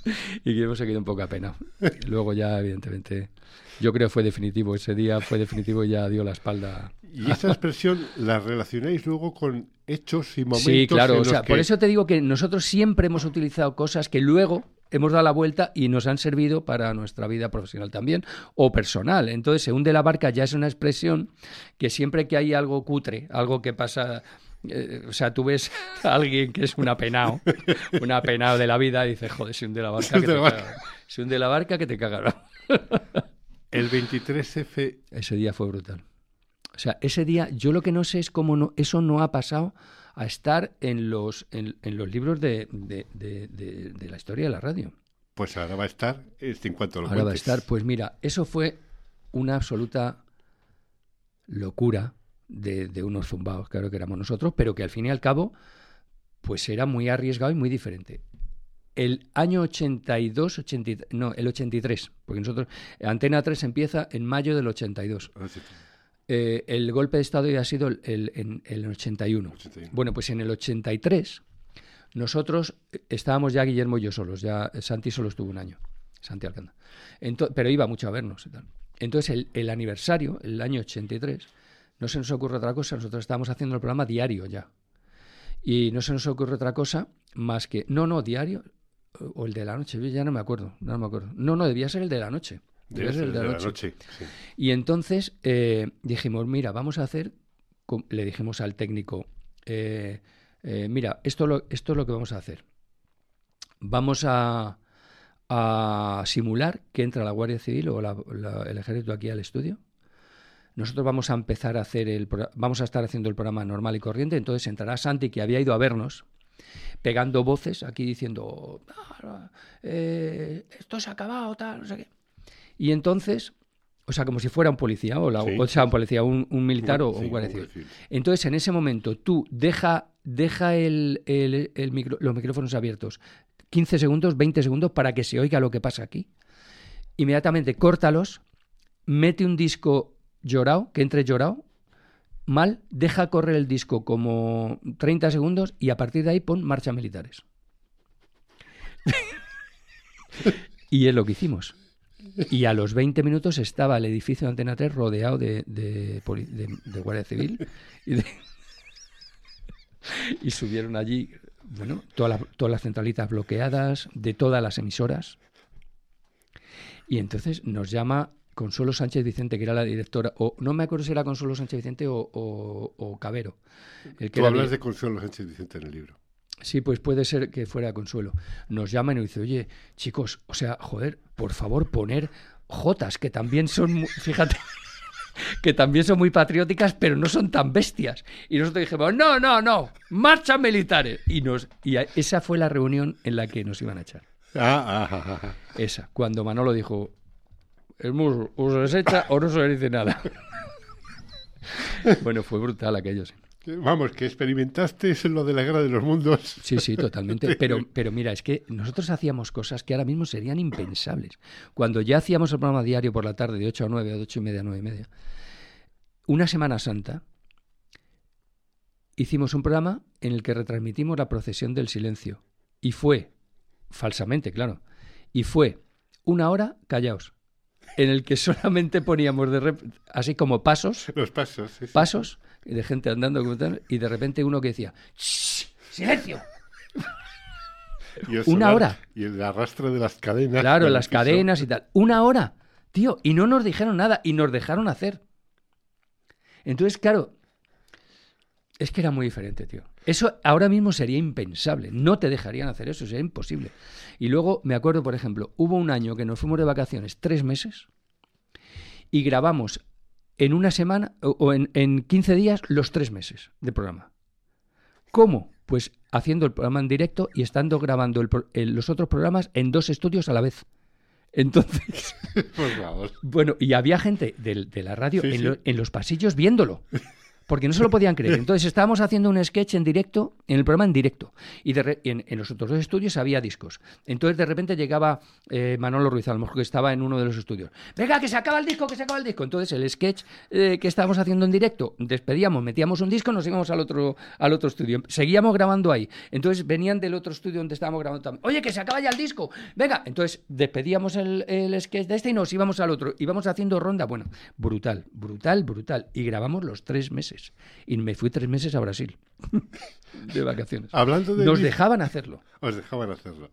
y se quedó un poco apenado. Luego ya, evidentemente, yo creo que fue definitivo, ese día fue definitivo y ya dio la espalda Y esa expresión la relacionáis luego con hechos y momentos. Sí, claro. en O los sea, por que- eso te digo que nosotros siempre hemos utilizado cosas que luego hemos dado la vuelta y nos han servido para nuestra vida profesional también o personal. Entonces, se hunde la barca ya es una expresión que siempre que hay algo cutre, algo que pasa. eh, o sea, tú ves a alguien que es un apenado, un apenado de la vida y dices, joder, se hunde la barca, que te caga. Se hunde la barca que te cagará. El 23F Ese día fue brutal. O sea, ese día, yo lo que no sé es cómo no, eso no ha pasado a estar en los, en, en los libros de, de- de- de- de la historia de la radio. Pues ahora va a estar, en cuanto lo Ahora va a cuentes. estar, pues mira, eso fue una absoluta locura de, de unos zumbados, claro que éramos nosotros, pero que al fin y al cabo, pues era muy arriesgado y muy diferente. El año 82, 83, no, el 83, porque nosotros, Antena 3 empieza en mayo del 82. Ah, sí, Eh, el golpe de Estado ya ha sido el, el- en el 81. 81. Bueno, pues en el 83 nosotros eh, estábamos ya Guillermo y yo solos, ya Santi solo estuvo un año, Santi. Ento- pero iba mucho a vernos y tal. Entonces, el, el aniversario, el año 83, no se nos ocurre otra cosa. Nosotros estábamos haciendo el programa diario ya. Y no se nos ocurre otra cosa más que, no, no, diario, o el de la noche, ya no me acuerdo, no me acuerdo. No, no, debía ser el de la noche. Debía ser el de la noche. sí. Y entonces eh, dijimos, mira, vamos a hacer, le dijimos al técnico, eh, eh, mira, esto, lo, esto es lo que vamos a hacer. Vamos a, a simular que entra la Guardia Civil o la- la- el Ejército aquí al estudio. Nosotros vamos a empezar a hacer el, vamos a estar haciendo el programa normal y corriente. Entonces entrará Santi, que había ido a vernos, pegando voces aquí diciendo, "Ah, eh, esto se ha acabado, tal, no sé qué. Y entonces, o sea, como si fuera un policía, o, la, Sí. o sea, un policía, un, un militar o Sí, un guardia civil. Entonces, en ese momento, tú deja, deja el, el- el micro- los micrófonos abiertos 15 segundos, 20 segundos para que se oiga lo que pasa aquí. Inmediatamente córtalos, mete un disco llorado, que entre llorado, mal, deja correr el disco como 30 segundos y a partir de ahí pon marcha militares. y es lo que hicimos. Y a los 20 minutos estaba el edificio de Antena 3 rodeado de, Guardia Civil. Y, subieron allí, bueno, toda la- todas las centralitas bloqueadas de todas las emisoras. Y entonces nos llama Consuelo Sánchez Vicente, que era la directora, o no me acuerdo si era Consuelo Sánchez Vicente o, o- o Cabero. El que Tú hablas de Consuelo Sánchez Vicente en el libro. Sí, pues puede ser que fuera Consuelo. Nos llaman y nos dice, oye, chicos, o sea, joder, por favor, poner Jotas, que también son, mu- fíjate, que también son muy patrióticas, pero no son tan bestias. Y nosotros dijimos, no, no, no, marcha militares. Y, nos, y esa fue la reunión en la que nos iban a echar. Ah, ah, ah, ah. Esa, cuando Manolo dijo, "Hemos- o se les echa o no se dice nada. bueno, fue brutal aquello, sí. Vamos, que experimentaste eso en lo de la guerra de los mundos. Sí, sí, totalmente. Pero, pero mira, es que nosotros hacíamos cosas que ahora mismo serían impensables. Cuando ya hacíamos el programa diario por la tarde de 8 a 9, o de 8 y media a 9 y media, una Semana Santa hicimos un programa en el que retransmitimos la procesión del silencio. Y fue, falsamente, claro, y fue una hora callaos, en el que solamente poníamos de rep- así como pasos Los pasos. sí, sí. pasos de gente andando y de repente uno que decía "Shh, silencio una hora. Y el arrastre de las cadenas. claro las piso. cadenas y tal una hora tío y no nos dijeron nada y nos dejaron hacer entonces claro es que era muy diferente tío eso ahora mismo sería impensable no te dejarían hacer eso sería imposible y luego me acuerdo por ejemplo hubo un año que nos fuimos de vacaciones tres meses y grabamos en una semana o, en, en 15 días los tres meses de programa. ¿Cómo? Pues haciendo el programa en directo y estando grabando el los otros programas en dos estudios a la vez. Entonces, Por favor. bueno, y había gente de, la radio Sí, en, sí. lo- en los pasillos viéndolo. Porque no se lo podían creer. Entonces estábamos haciendo un sketch en directo, en el programa en directo. Y de re- en, en los otros dos estudios había discos. Entonces de repente llegaba eh, Manolo Ruiz, a lo mejor que estaba en uno de los estudios. Venga, que se acaba el disco, que se acaba el disco. Entonces el sketch eh, que estábamos haciendo en directo, despedíamos, metíamos un disco, nos íbamos al otro, al otro estudio. Seguíamos grabando ahí. Entonces venían del otro estudio donde estábamos grabando también. Oye, que se acaba ya el disco. Venga, entonces despedíamos el, el sketch de este y nos íbamos al otro. Íbamos haciendo ronda. Bueno, brutal, brutal, brutal. Y grabamos los tres meses. Y me fui tres meses a Brasil de vacaciones. Hablando de Nos dejaban hacerlo. Os dejaban hacerlo.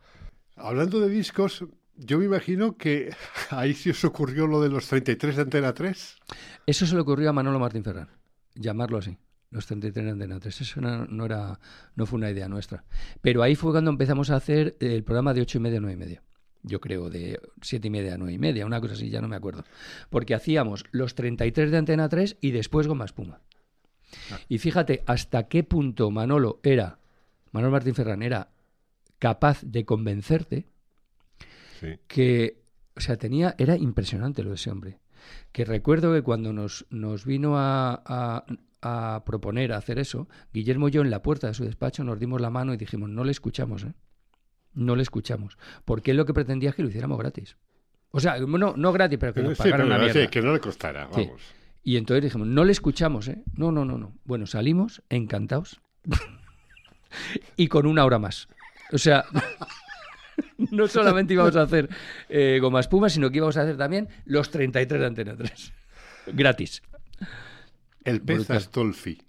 Hablando de discos, yo me imagino que ahí sí os ocurrió lo de los 33 de Antena 3. Eso se le ocurrió a Manolo Martín Ferrán, llamarlo así. Los 33 de Antena 3. Eso no, no era, no fue una idea nuestra. Pero ahí fue cuando empezamos a hacer el programa de 8 y media a 9 y media. Yo creo de 7 y media a 9 y media, una cosa así, ya no me acuerdo. Porque hacíamos los 33 de Antena 3 y después Goma Espuma. Y fíjate hasta qué punto Manolo era, Manolo Martín Ferrán era capaz de convencerte Sí. que, o sea, tenía, era impresionante lo de ese hombre. Que recuerdo que cuando nos, nos vino a, a- a proponer hacer eso, Guillermo y yo en la puerta de su despacho nos dimos la mano y dijimos, no le escuchamos, ¿eh? No le escuchamos. Porque él lo que pretendía es que lo hiciéramos gratis. O sea, no, no gratis, pero que nos Sí, pagara pero una sí, mierda. que no le costara, Sí. Y entonces dijimos, no le escuchamos, ¿eh? No, no, no, no. Bueno, salimos encantados y con una hora más. O sea, no solamente íbamos a hacer eh, goma espuma, sino que íbamos a hacer también los 33 de Antena 3. Gratis. El pez Brutal. Astolfi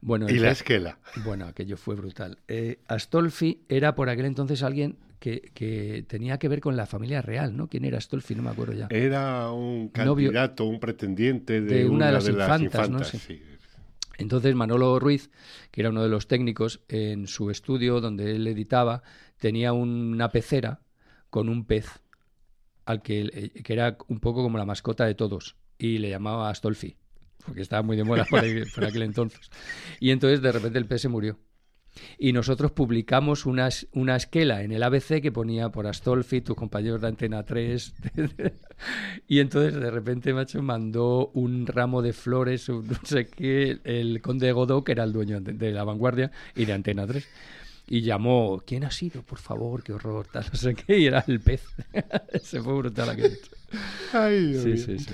Bueno, y la esquela. Bueno, aquello fue brutal. Eh, Astolfi era por aquel entonces alguien que, que tenía que ver con la familia real, ¿no? ¿Quién era Astolfi? No me acuerdo ya. Era un Novio- candidato, un pretendiente de, de una de las de las infantas, ¿no? infantas, Sí. sí. Entonces Manolo Ruiz, que era uno de los técnicos, en su estudio donde él editaba, tenía una pecera con un pez al que, eh, que era un poco como la mascota de todos y le llamaba Astolfi, porque estaba muy de moda por, por aquel entonces. Y entonces de repente el pez se murió. Y nosotros publicamos una, una esquela en el ABC que ponía por Astolfi, tus compañeros de Antena 3. y entonces de repente, macho, mandó un ramo de flores, un no sé qué, el conde Godó, que era el dueño de de la vanguardia y de Antena 3. Y llamó, ¿quién ha sido? Por favor, qué horror, tal, no sé qué. Y era el pez. Se fue brutal aquello. Ay, Dios Sí, mío. sí, sí.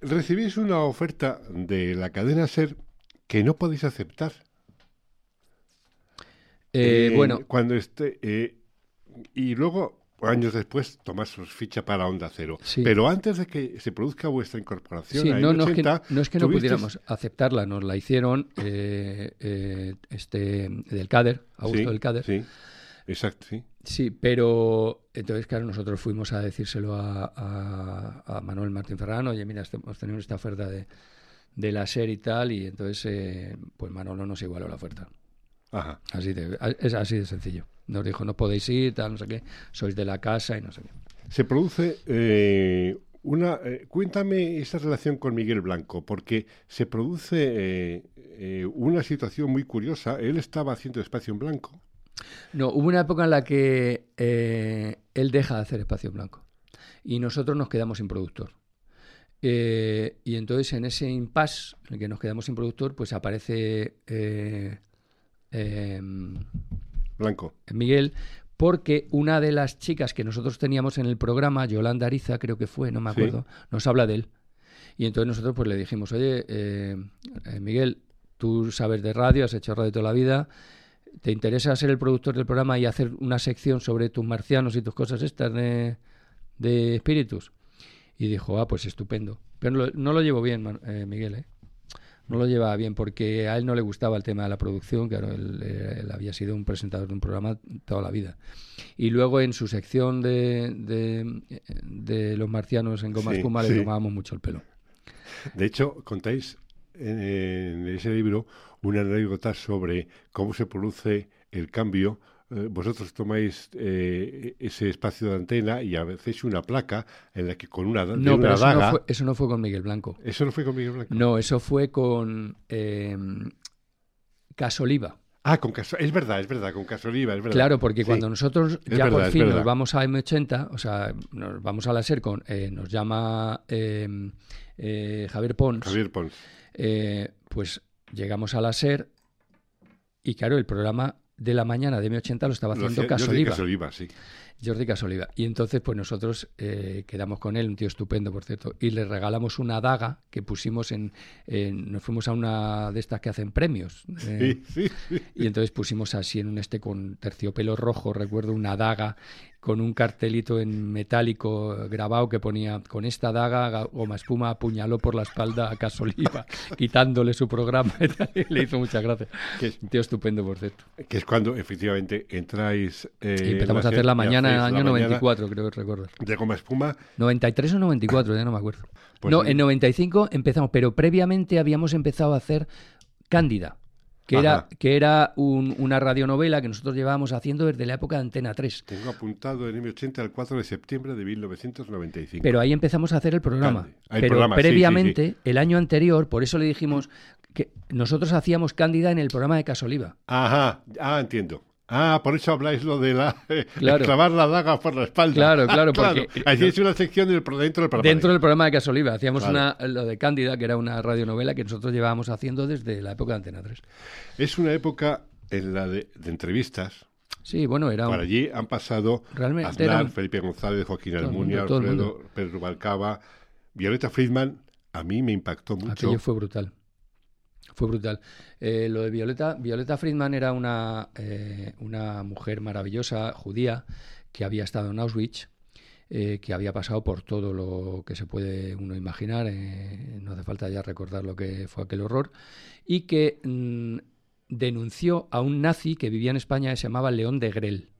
Recibís una oferta de la cadena SER que no podéis aceptar. Eh, Eh, bueno, Cuando esté. eh, y luego, años después, tomás ficha para Onda Cero. Sí. Pero antes de que se produzca vuestra incorporación, Sí, a no, no es que, M80, no es que no tuvisteis- pudiéramos aceptarla, nos la hicieron este del CADER, Augusto Sí, del CADER. Sí. Exacto, sí. pero entonces, claro, nosotros fuimos a decírselo a, a- a Manuel Martín Ferrano, oye, mira, este- hemos tenido esta oferta de, de la SER y tal, y entonces, eh, pues Manolo nos igualó la oferta. Ajá. Así de, es así de sencillo. Nos dijo, no podéis ir, tal, no sé qué, sois de la casa y no sé qué. Se produce eh, una. eh, cuéntame esa relación con Miguel Blanco, porque se produce eh, una situación muy curiosa. Él estaba haciendo espacio en blanco. No, hubo una época en la que él deja de hacer espacio en blanco y nosotros nos quedamos sin productor. Eh, y entonces en ese impasse en el que nos quedamos sin productor, pues aparece eh, eh, Blanco. Miguel, porque una de las chicas que nosotros teníamos en el programa, Yolanda Ariza, creo que fue, no me Sí. acuerdo, nos habla de él. Y entonces nosotros pues le dijimos, oye, eh, eh, Miguel, tú sabes de radio, has hecho radio toda la vida, ¿te interesa ser el productor del programa y hacer una sección sobre tus marcianos y tus cosas estas de, de espíritus? Y dijo, ah, pues estupendo. Pero no, lo- no lo llevo bien, eh, Miguel, ¿eh? No lo llevaba bien porque a él no le gustaba el tema de la producción, claro, él, eh, él había sido un presentador de un programa toda la vida. Y luego en su sección de, de, de los marcianos en Goma Sí, Espuma sí. le tomábamos mucho el pelo. De hecho, contáis en, en ese libro una anécdota sobre cómo se produce el cambio. Eh, vosotros tomáis eh, ese espacio de antena y hacéis una placa en la que con una, No, una pero eso daga. no, fue, eso no fue con Miguel Blanco. Eso no fue con Miguel Blanco. No, eso fue con eh, Casoliva. Ah, con Caso- es verdad, es verdad, con Casoliva, es verdad. Claro, porque Sí. cuando nosotros ya verdad, por fin nos vamos a M80, o sea, nos vamos a la SER con, eh, nos llama eh, eh, Javier Pons, Javier Pons. pues llegamos a la SER y claro, el programa de la mañana de M80 lo estaba Lo haciendo hacía- Jordi Casoliva. Casoliva, sí. Jordi Casoliva. Y entonces, pues nosotros eh, quedamos con él, un tío estupendo, por cierto, y le regalamos una daga que pusimos en, Nos fuimos a una de estas que hacen premios. eh, Sí, sí, sí. y entonces pusimos así en un este con terciopelo rojo, recuerdo una daga con un cartelito en metálico grabado que ponía con esta daga Ga- Goma Espuma apuñaló por la espalda a Casoliva, quitándole su programa. le hizo muchas gracias. Que es, Un tío estupendo, por cierto. que es cuando efectivamente entráis. eh, Y empezamos en a hacer la mañana en el año mañana 94, creo que recordar. De goma espuma. 93 o 94, ya no me acuerdo. Pues no, sí. en 95 empezamos, pero previamente habíamos empezado a hacer Cándida, que Ajá. era, que era un- una radionovela que nosotros llevábamos haciendo desde la época de Antena 3. Tengo apuntado en M80 el 4 de septiembre de 1995. Pero ahí empezamos a hacer el programa. Pero programa, sí, sí, previamente, el año anterior, por eso le dijimos que nosotros hacíamos Cándida en el programa de Casoliva. Ajá, ah, entiendo. Ah, por eso habláis lo de la Claro. clavar la daga por la espalda. Claro, claro, Ah, porque- Hacíais una sección del, dentro del programa. Dentro del programa de Casoliva hacíamos Claro. una, lo de Cándida, que era una radionovela que nosotros llevábamos haciendo desde la época de Antena 3. Es una época en la de, de entrevistas. Sí, bueno, era un- Por allí han pasado Realmente Aznar, Felipe González, Joaquín Almunia, Alfredo, Pedro Balcaba, Violeta Friedman. A mí me impactó mucho. Aquello fue brutal. Fue brutal. Eh, lo de Violeta, Violeta Friedman era una, eh, una mujer maravillosa, judía, que había estado en Auschwitz, eh, que había pasado por todo lo que se puede uno imaginar, no hace falta ya recordar lo que fue aquel horror, y que mm, denunció a un nazi que vivía en España que se llamaba León de Grel.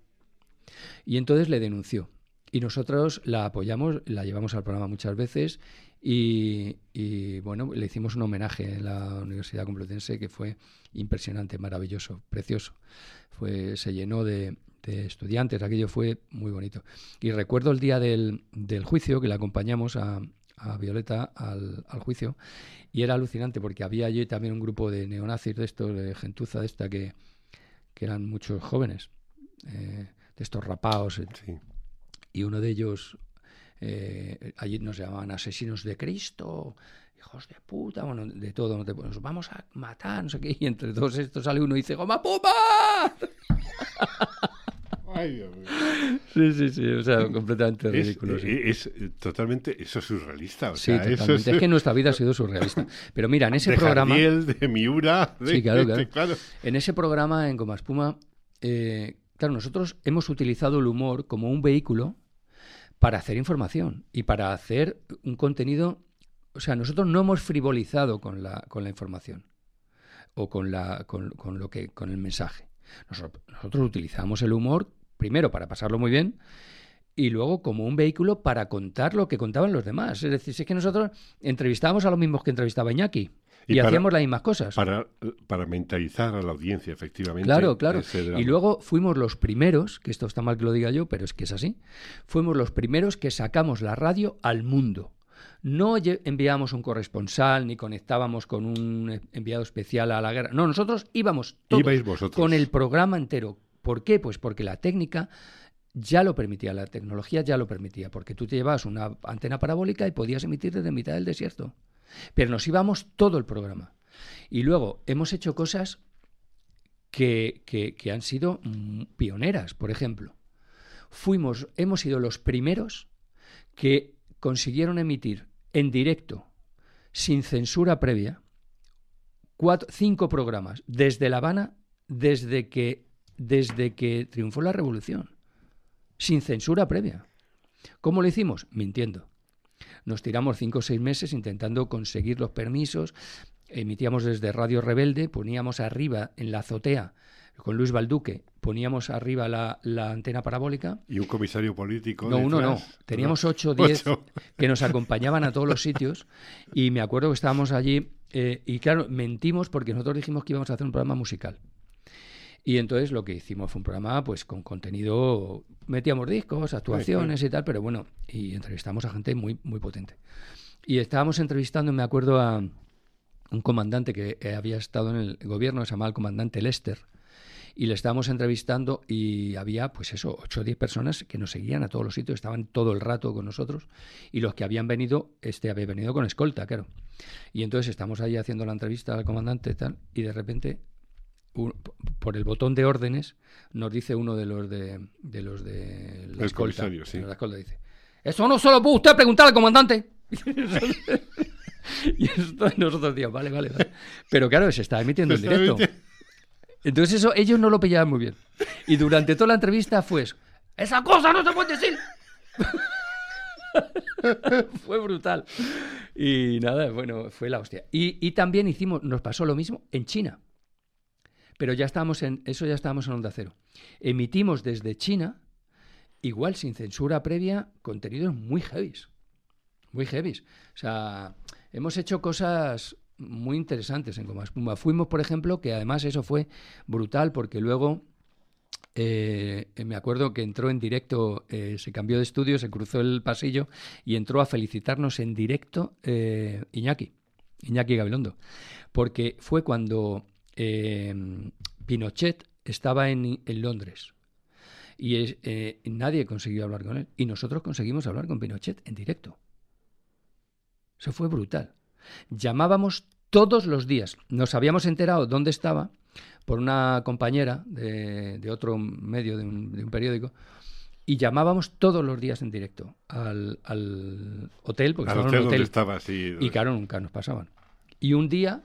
Y entonces le denunció. Y nosotros la apoyamos, la llevamos al programa muchas veces y, bueno, le hicimos un homenaje en la Universidad Complutense que fue impresionante, maravilloso, precioso. Fue, se llenó de, estudiantes, aquello fue muy bonito. Y recuerdo el día del, juicio que le acompañamos a, Violeta al, juicio y era alucinante porque había allí también un grupo de neonazis de estos, de gentuza de esta, que, eran muchos jóvenes, eh, de estos rapaos. Y uno de ellos eh, allí nos llamaban asesinos de Cristo, hijos de puta, bueno, de todo, nos vamos a matar, no sé qué, y entre todos estos sale uno y dice, ¡Goma Puma! Ay, Dios mío. Sí, sí, sí, o sea, completamente ridículo. Es, eh, totalmente, eso es surrealista. O sí, totalmente. Es, es, que nuestra vida ha sido surrealista. Pero mira, en ese de programa... de Miura, de, sí, claro, claro. En ese programa, en Goma Espuma, eh, claro, nosotros hemos utilizado el humor como un vehículo para hacer información y para hacer un contenido. O sea, nosotros no hemos frivolizado con la, con la información o con, la, con, lo que, con el mensaje. Nosotros, nosotros utilizamos el humor primero para pasarlo muy bien y luego como un vehículo para contar lo que contaban los demás. Es decir, si es que nosotros entrevistábamos a los mismos que entrevistaba Iñaki. Y, hacíamos las mismas cosas. Para, para mentalizar a la audiencia, efectivamente. Claro, claro. Y luego fuimos los primeros, que esto está mal que lo diga yo, pero es que es así, fuimos los primeros que sacamos la radio al mundo. No enviábamos un corresponsal ni conectábamos con un enviado especial a la guerra. No, nosotros íbamos todos con el programa entero. ¿Por qué? Pues porque la técnica ya lo permitía, la tecnología ya lo permitía, porque tú te llevabas una antena parabólica y podías emitir desde mitad del desierto. Pero nos íbamos todo el programa. Y luego hemos hecho cosas que, que, han sido mm, pioneras, por ejemplo. Fuimos, hemos sido los primeros que consiguieron emitir en directo, sin censura previa, cinco programas desde La Habana, desde que, desde que triunfó la revolución, sin censura previa. ¿Cómo lo hicimos? Mintiendo. Nos tiramos cinco o seis meses intentando conseguir los permisos. Emitíamos desde Radio Rebelde, poníamos arriba en la azotea con Luis Balduque, poníamos arriba la, antena parabólica. ¿Y un comisario político? No, uno no. Teníamos ocho o diez que nos acompañaban a todos los sitios. Y me acuerdo que estábamos allí. Eh, y claro, mentimos porque nosotros dijimos que íbamos a hacer un programa musical. Y entonces lo que hicimos fue un programa pues con contenido, metíamos discos, actuaciones y tal, pero bueno, y entrevistamos a gente muy, muy potente. Y estábamos entrevistando, me acuerdo, a un comandante que eh, había estado en el gobierno, se llamaba el comandante Lester, y le estábamos entrevistando y había, pues eso, 8 o 10 personas que nos seguían a todos los sitios, estaban todo el rato con nosotros, y los que habían venido, este había venido con escolta, claro. Y entonces estamos ahí haciendo la entrevista al comandante y tal, y de repente por el botón de órdenes, nos dice uno de los de, de los de la escolta. Sí. La escolta dice, eso no solo puede usted preguntar al comandante. y nosotros decíamos, vale, vale, vale. Pero claro, se está emitiendo en directo. Entonces eso, ellos no lo pillaban muy bien. Y durante toda la entrevista fue eso. ¡Esa cosa no se puede decir! fue brutal. Y nada, bueno, fue la hostia. Y, y también hicimos, nos pasó lo mismo en China. Pero ya estábamos en, eso ya estábamos en Onda Cero. Emitimos desde China, igual sin censura previa, contenidos muy heavy. Muy heavy. O sea, hemos hecho cosas muy interesantes en Goma Espuma. Fuimos, por ejemplo, que además eso fue brutal porque luego eh, me acuerdo que entró en directo, eh, se cambió de estudio, se cruzó el pasillo y entró a felicitarnos en directo eh, Iñaki, Iñaki Gabilondo, porque fue cuando Em, Pinochet estaba en, Londres y eh, nadie consiguió hablar con él. Y nosotros conseguimos hablar con Pinochet en directo. Eso fue brutal. Llamábamos todos los días. Nos habíamos enterado dónde estaba por una compañera de, otro medio, de un, periódico, y llamábamos todos los días en directo al, hotel, porque al hotel, Donde estaba, Y claro, nunca nos pasaban. Y un día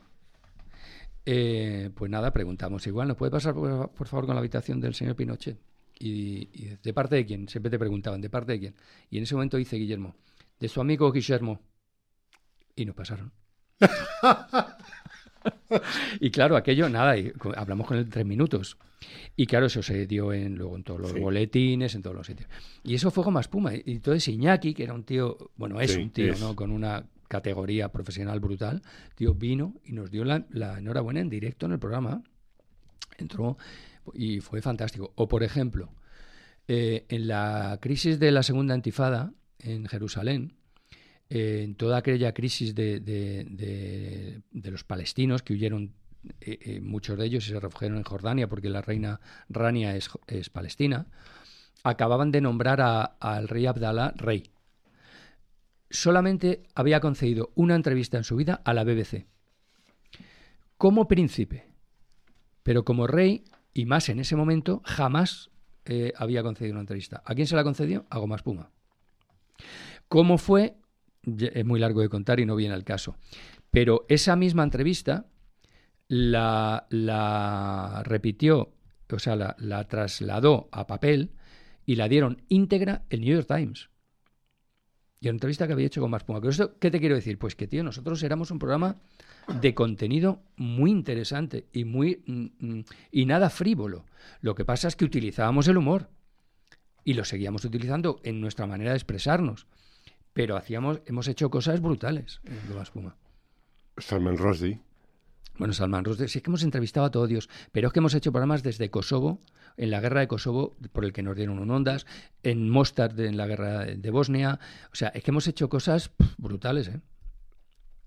eh, pues nada, preguntamos igual, ¿nos puede pasar por, favor con la habitación del señor Pinochet? y, y ¿de parte de quién? Siempre te preguntaban, ¿de parte de quién? Y en ese momento dice Guillermo, de su amigo Guillermo. Y nos pasaron. y claro, aquello, nada, y hablamos con él tres minutos. Y claro, eso se dio en, luego en todos los Sí. boletines, en todos los sitios. Y eso fue como espuma. Y entonces Iñaki, que era un tío, bueno, es Sí, un tío, es. ¿no? Con una categoría profesional brutal, tío, vino y nos dio la, enhorabuena en directo en el programa. Entró y fue fantástico. O, por ejemplo, eh, en la crisis de la segunda intifada en Jerusalén, eh, en toda aquella crisis de, de- de- los palestinos que huyeron, eh, muchos de ellos se refugiaron en Jordania porque la reina Rania es, es palestina, acababan de nombrar al rey Abdalá rey. Solamente había concedido una entrevista en su vida a la BBC. Como príncipe, pero como rey, y más en ese momento, jamás eh, había concedido una entrevista. ¿A quién se la concedió? A Goma Espuma. ¿Cómo fue? Es muy largo de contar y no viene al caso. Pero esa misma entrevista la, la repitió, o sea, la trasladó a papel y la dieron íntegra el New York Times. Y una entrevista que había hecho con Más Puma. ¿Con esto qué te quiero decir? Pues que, tío, nosotros éramos un programa de contenido muy interesante y muy mm, mm, y nada frívolo. Lo que pasa es que utilizábamos el humor y lo seguíamos utilizando en nuestra manera de expresarnos. Pero hacíamos, hemos hecho cosas brutales en Espuma. Salman Rushdie. Bueno, Salman Rushdie, sí es que hemos entrevistado a todo Dios, pero es que hemos hecho programas desde Kosovo, en la guerra de Kosovo, por el que nos dieron un ondas, en Mostar, en la guerra de Bosnia. O sea, es que hemos hecho cosas brutales, ¿eh?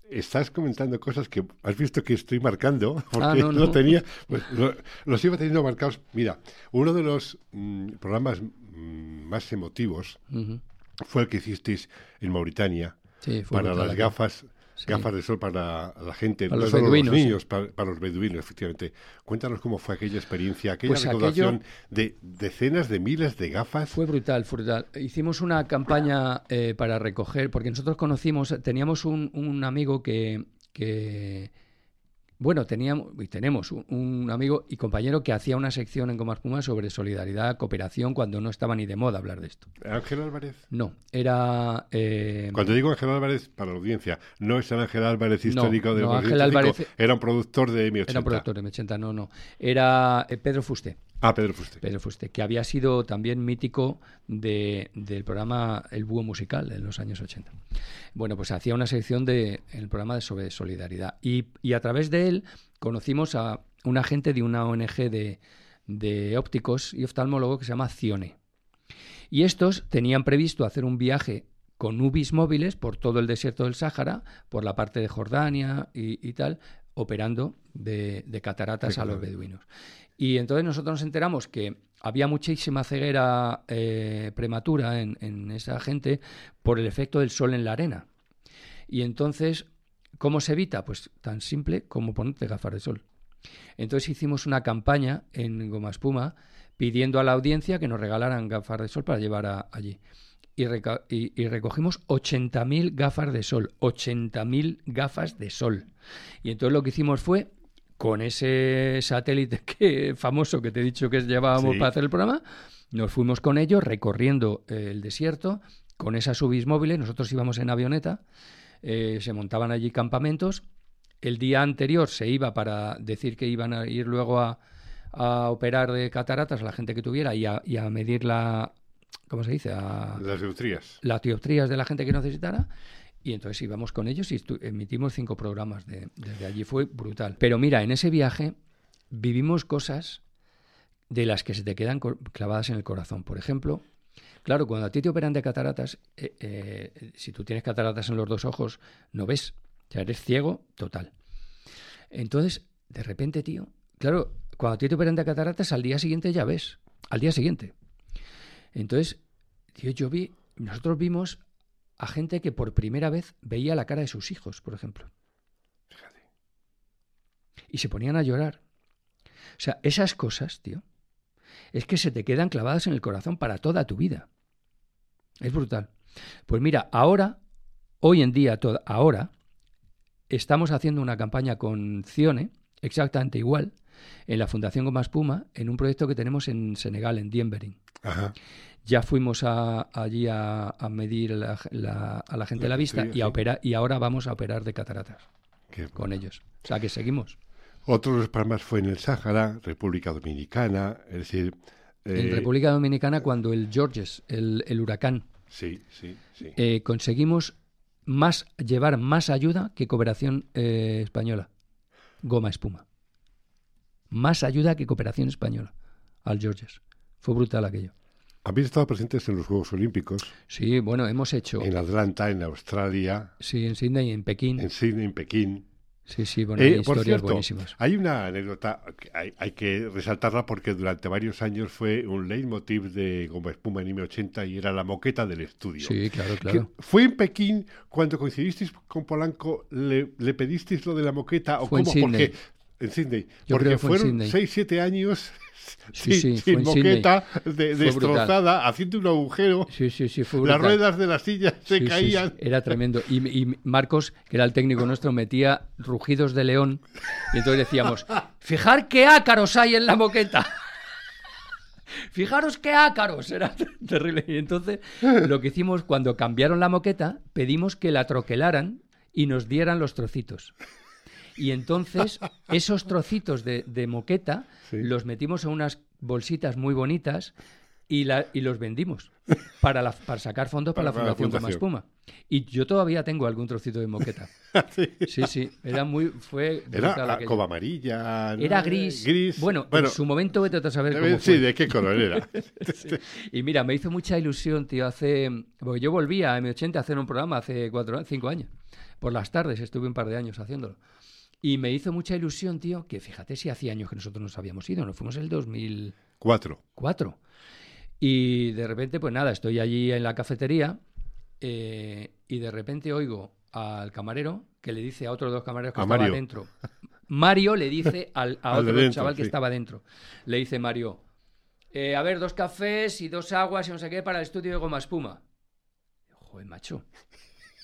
Estás comentando cosas que has visto que estoy marcando, porque Ah, no, no, tenía, pues, lo- los iba teniendo marcados. Mira, uno de los mm, programas mm, más emotivos fue el que hicisteis en Mauritania Sí, para las gafas, Sí. gafas de sol para la gente, Para no los solo beduinos, los sí. niños, para, para los beduinos, efectivamente. Cuéntanos cómo fue aquella experiencia, aquella Pues aquello- de decenas de miles de gafas. Fue brutal, fue brutal. Hicimos una campaña eh, para recoger, porque nosotros conocimos, teníamos un, un amigo que, que, bueno, teníamos y tenemos un, un amigo y compañero que hacía una sección en Comas Puma sobre solidaridad, cooperación, cuando no estaba ni de moda hablar de esto. Ángel Álvarez. No, era... eh, Cuando digo Ángel Álvarez, para la audiencia, no es el Ángel Álvarez No, histórico del no, Ángel Álvarez- era un productor de M80. era un productor de M80, no, no. Era eh, Pedro Fuste. Ah, Pedro Fuste. Pedro Fuste, que había sido también mítico de- del programa El Búho Musical en los años 80. Bueno, pues hacía una sección de, en el programa de sobre solidaridad. Y, y a través de él conocimos a un agente de una ONG de, de ópticos y oftalmólogos que se llama Cione. Y estos tenían previsto hacer un viaje con UBIs móviles por todo el desierto del Sáhara, por la parte de Jordania y, y tal, operando de, de cataratas Sí, a los beduinos. Y entonces nosotros nos enteramos que había muchísima ceguera eh, prematura en, esa gente por el efecto del sol en la arena. Y entonces, ¿cómo se evita? Pues tan simple como ponerte gafas de sol. Entonces hicimos una campaña en Goma Espuma pidiendo a la audiencia que nos regalaran gafas de sol para llevar a- allí. Y, reca- y- y recogimos 80.000 gafas de sol, 80.000 gafas de sol. Y entonces lo que hicimos fue, con ese satélite que, famoso que te he dicho que llevábamos Sí. para hacer el programa, nos fuimos con ellos recorriendo eh, el desierto con esas subis móviles. Nosotros íbamos en avioneta, eh, se montaban allí campamentos. El día anterior se iba para decir que iban a ir luego a, a operar de cataratas a la gente que tuviera y a, y a medir la. ¿Cómo se dice? A, Las neutrías. las dioptrías de la gente que necesitara. Y entonces íbamos con ellos y emitimos cinco programas de- desde allí. Fue brutal. Pero mira, en ese viaje vivimos cosas de las que se te quedan clavadas en el corazón. Por ejemplo, claro, cuando a ti te operan de cataratas, eh, eh, si tú tienes cataratas en los dos ojos, no ves. O sea, eres ciego total. Entonces, de repente, tío, claro, cuando a ti te operan de cataratas, al día siguiente ya ves. Al día siguiente. Entonces, tío, yo vi, nosotros vimos a gente que por primera vez veía la cara de sus hijos, por ejemplo. Y se ponían a llorar. O sea, esas cosas, tío, es que se te quedan clavadas en el corazón para toda tu vida. Es brutal. Pues mira, ahora, hoy en día, ahora, estamos haciendo una campaña con Cione, exactamente igual, en la Fundación Goma Espuma, en un proyecto que tenemos en Senegal, en Diembering. Ajá. Ya fuimos a- allí a, a medir la- la- a la gente de la vista Sí, y, a sí. operar, y ahora vamos a operar de cataratas Qué con ellos. O sea que seguimos. Otro de los fue en el Sáhara, República Dominicana, es decir... En eh, República Dominicana, cuando el Georges, el, el huracán, Sí, sí, sí. eh, conseguimos más llevar más ayuda que cooperación eh, española. Goma espuma. Más ayuda que cooperación española al Georges. Fue brutal aquello. Habéis estado presentes en los Juegos Olímpicos, Sí, bueno, hemos hecho. en Atlanta, en Australia, Sí, en Sydney y en Pekín. en Sydney, en Pekín. Sí, sí, bueno, Eh, hay por historias cierto, buenísimas. hay una anécdota que hay, hay que resaltarla porque durante varios años fue un leitmotiv de Goma Espuma en M80 y era la moqueta del estudio. Sí, claro, Que claro. ¿Fue en Pekín cuando coincidisteis con Polanco? ¿Le, le pedisteis lo de la moqueta? ¿O Fue cómo? Porque, en Sydney. Yo porque fue fueron Sydney. 6, 7 años Sí, sin, sí, sin moqueta, de- destrozada, haciendo un agujero. Sí, sí, sí, fue Las ruedas de la silla se caían. Era tremendo. Y, y Marcos, que era el técnico nuestro, metía rugidos de león. Y entonces decíamos, fijar qué ácaros hay en la moqueta. Fijaros qué ácaros. Era terrible. Y entonces lo que hicimos cuando cambiaron la moqueta, pedimos que la troquelaran y nos dieran los trocitos. Y entonces esos trocitos de, de moqueta Sí. los metimos en unas bolsitas muy bonitas y, la, y los vendimos para, la- para sacar fondos para, Para- la Fundación fundación. Espuma. Y yo todavía tengo algún trocito de moqueta. Sí, sí, era muy... Fue Era la coba amarilla. ¿no? Era gris. Gris. Bueno, en su momento vete a saber debe- cómo sí, fue. de qué color era. Y mira, me hizo mucha ilusión, tío, hace... Porque yo volví a M80 a hacer un programa hace cuatro, cinco años. Por las tardes estuve un par de años haciéndolo. Y me hizo mucha ilusión, tío, que fíjate si hacía años que nosotros nos habíamos ido. Nos fuimos el 2004. Cuatro. Y de repente, pues nada, estoy allí en la cafetería eh, y de repente oigo al camarero que le dice a otros dos camareros que A estaba Mario. dentro. Mario le dice al, a Al de otro dentro, chaval que sí. estaba dentro. Le dice Mario, eh, a ver, dos cafés y dos aguas y no sé qué para el estudio de goma espuma. Joder, macho.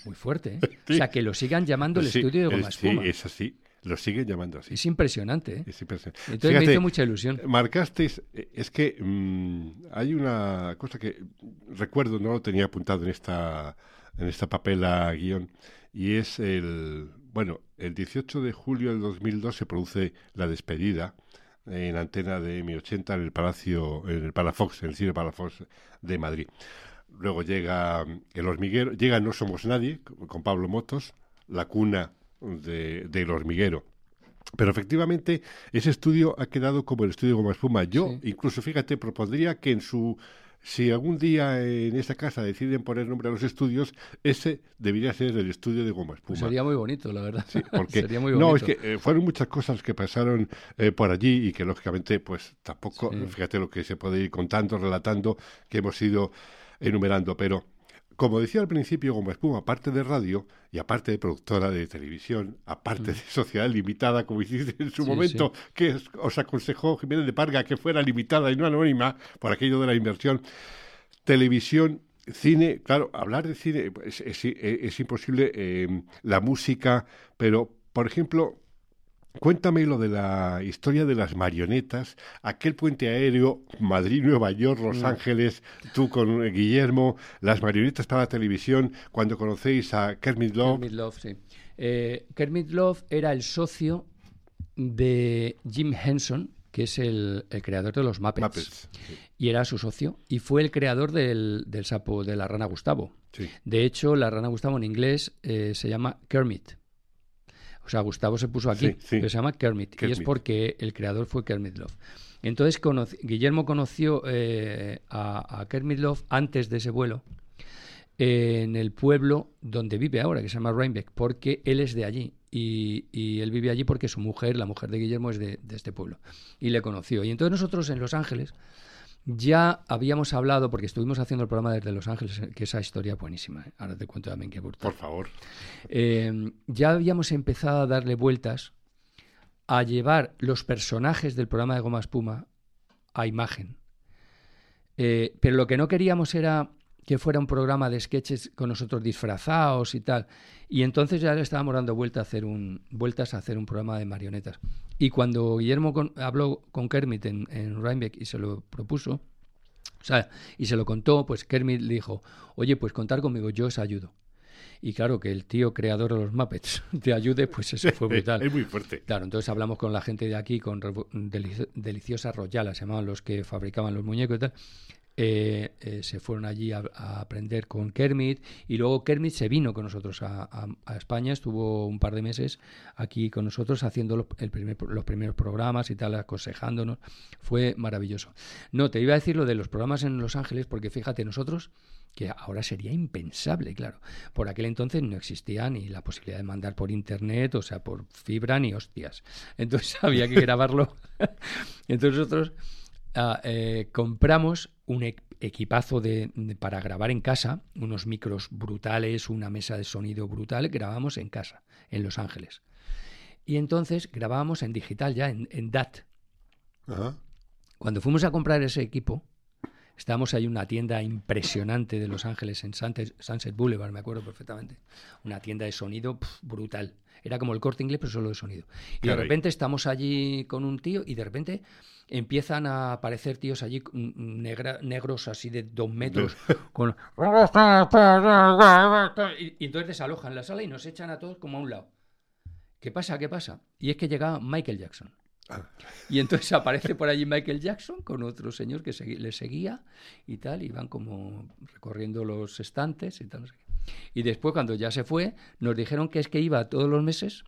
Muy fuerte, ¿eh? Sí. O sea, que lo sigan llamando el Sí, estudio de goma es- sí, espuma. es así. Lo siguen llamando así. Es impresionante, ¿eh? Es impresionante. Entonces me Fíjate, hizo mucha ilusión. Marcasteis, es que mm, hay una cosa que recuerdo, no lo tenía apuntado en esta, en esta papela guion, y es el, bueno, el 18 de julio del 2002 se produce la despedida en antena de M80 en el Palacio, en el Palafox, en el cine Palafox de Madrid. Luego llega mm, El Hormiguero, llega No Somos Nadie, con Pablo Motos, la cuna de, del hormiguero. Pero efectivamente, ese estudio ha quedado como el estudio Goma Espuma. Yo, Sí. incluso, fíjate, propondría que en su. Si algún día en esta casa deciden poner nombre a los estudios, ese debería ser el estudio de Goma Espuma. Pues sería muy bonito, la verdad. Sí, porque sería muy no, es que eh, fueron muchas cosas que pasaron eh, por allí y que lógicamente, pues tampoco, Sí. fíjate lo que se puede ir contando, relatando, que hemos ido enumerando, pero como decía al principio, Goma Espuma, aparte de radio y aparte de productora de televisión, aparte de sociedad limitada, como hiciste en su Mm. Sí, momento, que os, os aconsejó Jiménez de Parga que fuera limitada y no anónima por aquello de la inversión, televisión, cine, claro, hablar de cine es, es- es imposible, eh, la música, pero, por ejemplo, cuéntame lo de la historia de las marionetas, aquel puente aéreo, Madrid, Nueva York, Los Mm. Ángeles, tú con Guillermo, las marionetas para la televisión, cuando conocéis a Kermit Love. Kermit Love, sí. Eh, Kermit Love era el socio de Jim Henson, que es el, el creador de los Muppets, Muppets. Sí, Y era su socio. Y fue el creador del, del sapo de la rana Gustavo. sí. De hecho, la rana Gustavo en inglés eh, se llama Kermit. O sea, Gustavo se puso aquí, Sí, sí. pero se llama Kermit. Y es porque el creador fue Kermit Love. Entonces, Guillermo conoció eh, a, a Kermit Love antes de ese vuelo en el pueblo donde vive ahora, que se llama Rhinebeck, porque él es de allí. Y, y él vive allí porque su mujer, la mujer de Guillermo, es de, de este pueblo. Y le conoció. Y entonces nosotros en Los Ángeles ya habíamos hablado, porque estuvimos haciendo el programa desde Los Ángeles, que esa historia es buenísima. ¿eh? Ahora te cuento también qué brutal. Por favor. Eh, ya habíamos empezado a darle vueltas a llevar los personajes del programa de Goma Espuma a imagen. Eh, pero lo que no queríamos era que fuera un programa de sketches con nosotros disfrazados y tal. Y entonces ya le estábamos dando vuelta a hacer un, vueltas a hacer un programa de marionetas. Y cuando Guillermo con- habló con Kermit en, en Rhinebeck y se lo propuso, o sea, y se lo contó, pues Kermit le dijo, oye, pues contar conmigo, yo os ayudo. Y claro, que el tío creador de los Muppets te ayude, pues eso fue brutal. Es muy fuerte. Claro, entonces hablamos con la gente de aquí, con Delici- Deliciosa Royala, se llamaban los que fabricaban los muñecos y tal. Eh, eh, se fueron allí a, aprender con Kermit y luego Kermit se vino con nosotros a España, estuvo un par de meses aquí con nosotros haciendo los, el primer- los primeros programas y tal, aconsejándonos. Fue maravilloso. No, te iba a decir lo de los programas en Los Ángeles porque fíjate, nosotros que ahora sería impensable, claro. Por aquel entonces no existía ni la posibilidad de mandar por internet, o sea, por fibra ni hostias. Entonces había que grabarlo. Entonces nosotros ah, eh, compramos un e- equipazo de, de- para grabar en casa, unos micros brutales, una mesa de sonido brutal, grabamos en casa, en Los Ángeles. Y entonces grabábamos en digital ya, en, en DAT. Ajá. Cuando fuimos a comprar ese equipo, estábamos ahí en una tienda impresionante de Los Ángeles, en Sunset, Boulevard, me acuerdo perfectamente. Una tienda de sonido brutal. Era como el corte inglés, pero solo de sonido. Y de repente estamos allí con un tío y de repente empiezan a aparecer tíos allí negra- negros así de dos metros con... y, y entonces desalojan la sala y nos echan a todos como a un lado. ¿Qué pasa? ¿Qué pasa? Y es que llega Michael Jackson. Y entonces aparece por allí Michael Jackson con otro señor que le seguía y tal, y van como recorriendo los estantes y tal. no sé qué. Y después, cuando ya se fue, nos dijeron que es que iba todos los meses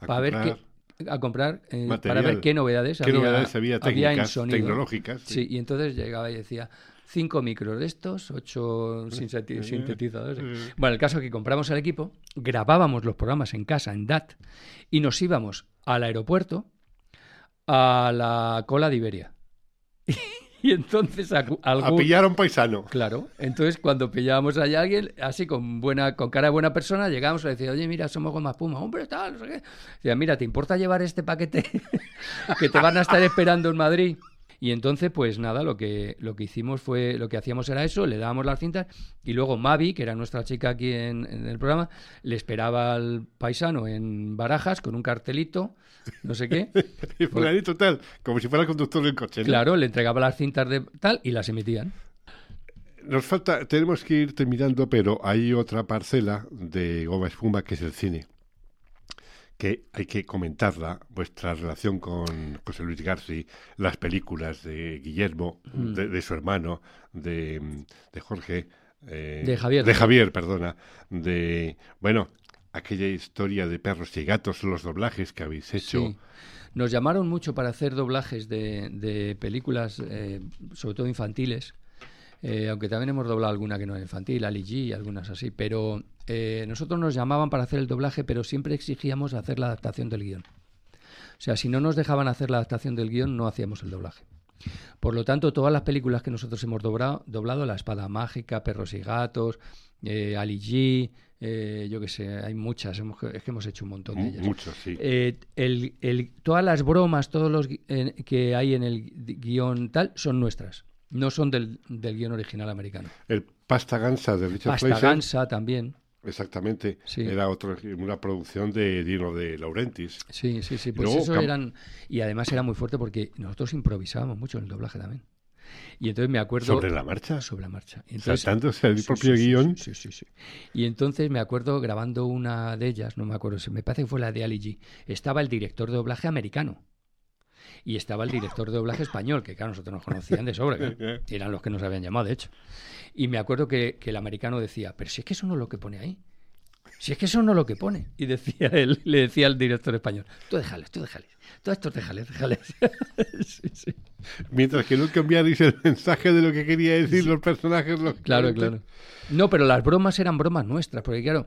A para ver comprar qué, a comprar eh, para ver qué novedades ¿Qué había, novedades había en sonido. tecnológicas? Sí. y entonces llegaba y decía cinco micros de estos, ocho sintetizadores. Bueno, el caso es que compramos el equipo, grabábamos los programas en casa, en DAT, y nos íbamos al aeropuerto a la cola de Iberia. y entonces a, A algún- pillar a un paisano. Claro, entonces cuando pillábamos allá a alguien, así con buena, con cara de buena persona, llegábamos le decía, oye, mira, somos goma espuma, hombre, tal, no sé qué. Decía, mira, ¿te importa llevar este paquete que te van a estar esperando en Madrid? Y entonces, pues nada, lo que, lo que hicimos fue, lo que hacíamos era eso, le dábamos las cintas y luego Mavi, que era nuestra chica aquí en, en el programa, le esperaba al paisano en Barajas con un cartelito, no sé qué. Y fulanito tal, como si fuera el conductor del coche. ¿no? Claro, le entregaba las cintas de tal y las emitían. Nos falta, tenemos que ir terminando, pero hay otra parcela de goma espuma que es el cine. Que hay que comentarla, vuestra relación con José Luis Garci, las películas de Guillermo, Mm. de, de su hermano, de, de Jorge. eh, De Javier. De Javier, perdona. De, bueno, aquella historia de perros y gatos, los doblajes que habéis hecho. Sí. Nos llamaron mucho para hacer doblajes de, de películas, eh, sobre todo infantiles, eh, aunque también hemos doblado alguna que no era infantil, Ali G y algunas así, pero eh, nosotros nos llamaban para hacer el doblaje, pero siempre exigíamos hacer la adaptación del guion. O sea, si no nos dejaban hacer la adaptación del guion, no hacíamos el doblaje. Por lo tanto, todas las películas que nosotros hemos doblado, doblado La Espada Mágica, Perros y Gatos, eh, Ali G, eh, yo qué sé, hay muchas, hemos- es que hemos hecho un montón de ellas. Muchos, sí. Eh, el- el- todas las bromas, todos los que hay en el gui- guion tal, son nuestras. No son del, del guion original americano. El Pasta Gansa de Richard Pasta. Gansa también. Exactamente. Sí. Era otro, una producción de Dino de Laurentiis. Sí, sí, sí. Pues luego eso eran. Y además era muy fuerte porque nosotros improvisábamos mucho en el doblaje también. Y entonces me acuerdo. ¿Sobre la marcha? Sobre la marcha. Entonces- Saltándose el Sí, propio sí, guion. Sí, sí, sí. Y entonces me acuerdo grabando una de ellas, no me acuerdo, me parece que fue la de Ali G. Estaba el director de doblaje americano. Y estaba el director de doblaje español, que claro, nosotros nos conocían de sobra. claro. Eran los que nos habían llamado, de hecho. Y me acuerdo que, que el americano decía, pero si es que eso no es lo que pone ahí. Si es que eso no es lo que pone. Y decía él, le decía al director español, tú déjales, tú déjales. Todos estos déjales, déjales. Sí, sí. Mientras que no cambiarais el mensaje de lo que quería decir los personajes. Los Claro, claro. No, pero las bromas eran bromas nuestras, porque claro,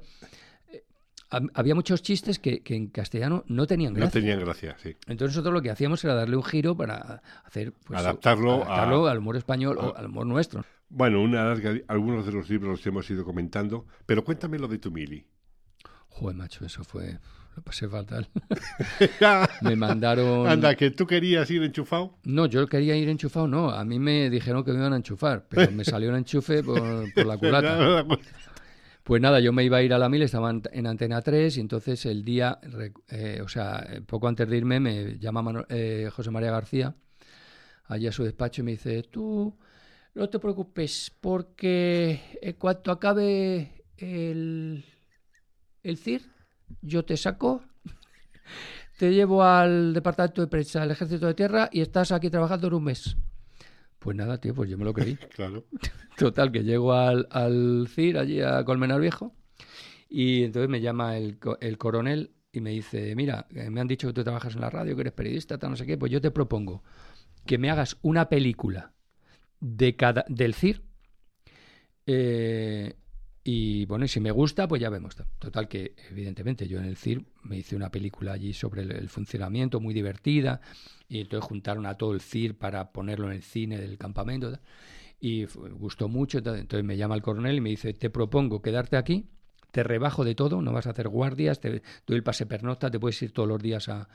había muchos chistes que, que en castellano no tenían No gracia. tenían gracia, sí. Entonces nosotros lo que hacíamos era darle un giro para hacer pues, Adaptarlo a- al humor español o al humor nuestro. Bueno, una larga, algunos de los libros los hemos ido comentando, pero cuéntame lo de tu mili. Joder, macho, eso fue... Lo pasé fatal. Me mandaron... Anda, que tú querías ir enchufado. No, yo quería ir enchufado, no. A mí me dijeron que me iban a enchufar, pero me salió un enchufe por, por la culata. Pues nada, yo me iba a ir a la mil, estaba en- en Antena 3 y entonces el día, eh, o sea, eh, poco antes de irme me llama eh, José María García allí a su despacho y me dice, tú no te preocupes porque en cuanto acabe el, el CIR, yo te saco, te llevo al departamento de prensa del Ejército de Tierra y estás aquí trabajando en un mes. Pues nada, tío, pues yo me lo creí. Claro. Total, que llego al, al CIR, allí a Colmenar Viejo, y entonces me llama el, el coronel y me dice, mira, eh, me han dicho que tú trabajas en la radio, que eres periodista, tal, no sé qué, pues yo te propongo que me hagas una película de cada, del CIR, eh, y bueno, y si me gusta, pues ya vemos. Total, que evidentemente yo en el CIR me hice una película allí sobre el, funcionamiento, muy divertida, y entonces juntaron a todo el CIR para ponerlo en el cine del campamento. y gustó mucho. Entonces entonces me llama el coronel y me dice, te propongo quedarte aquí, te rebajo de todo, no vas a hacer guardias, te doy el pase pernocta, te puedes ir todos los días a,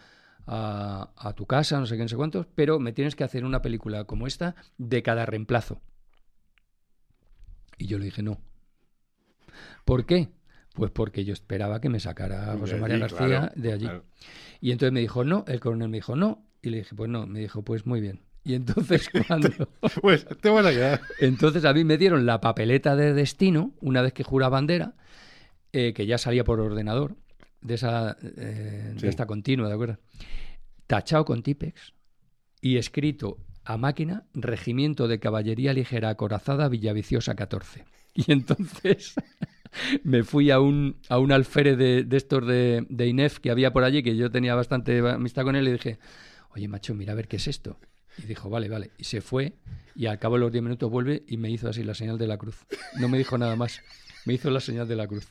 a, a tu casa, no sé qué, no sé cuántos, pero me tienes que hacer una película como esta de cada reemplazo. Y yo le dije, no. ¿Por qué? Pues porque yo esperaba que me sacara José María allí, García claro, de allí. claro. Y entonces me dijo, no, el coronel me dijo, no. Y le dije, pues no. Me dijo, pues muy bien. Y entonces cuando... Pues te van a quedar. Entonces a mí me dieron la papeleta de destino, una vez que jura bandera, eh, que ya salía por ordenador, de, esa, eh, Sí. de esta continua, ¿de acuerdo? Tachado con Tipex y escrito a máquina Regimiento de Caballería Ligera Acorazada Villaviciosa 14. Y entonces me fui a un, a un alférez de, de estos de, de INEF que había por allí, que yo tenía bastante amistad con él, y dije, oye, macho, mira a ver qué es esto. Y dijo, vale, vale. Y se fue y al cabo de los 10 minutos vuelve y me hizo así la señal de la cruz. No me dijo nada más. Me hizo la señal de la cruz.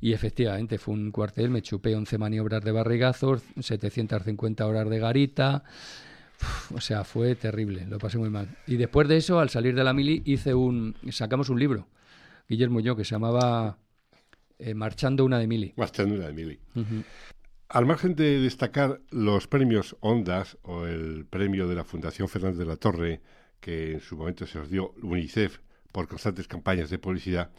Y efectivamente fue un cuartel, me chupé 11 maniobras de barrigazos, 750 horas de garita. O sea, fue terrible, lo pasé muy mal. Y después de eso, al salir de la mili, hice un, sacamos un libro, Guillermo y yo, que se llamaba eh, Marchando una de mili. Más ternura de Mili. Al margen de destacar los premios Ondas o el premio de la Fundación Fernández de la Torre, que en su momento se os dio UNICEF por constantes campañas de publicidad,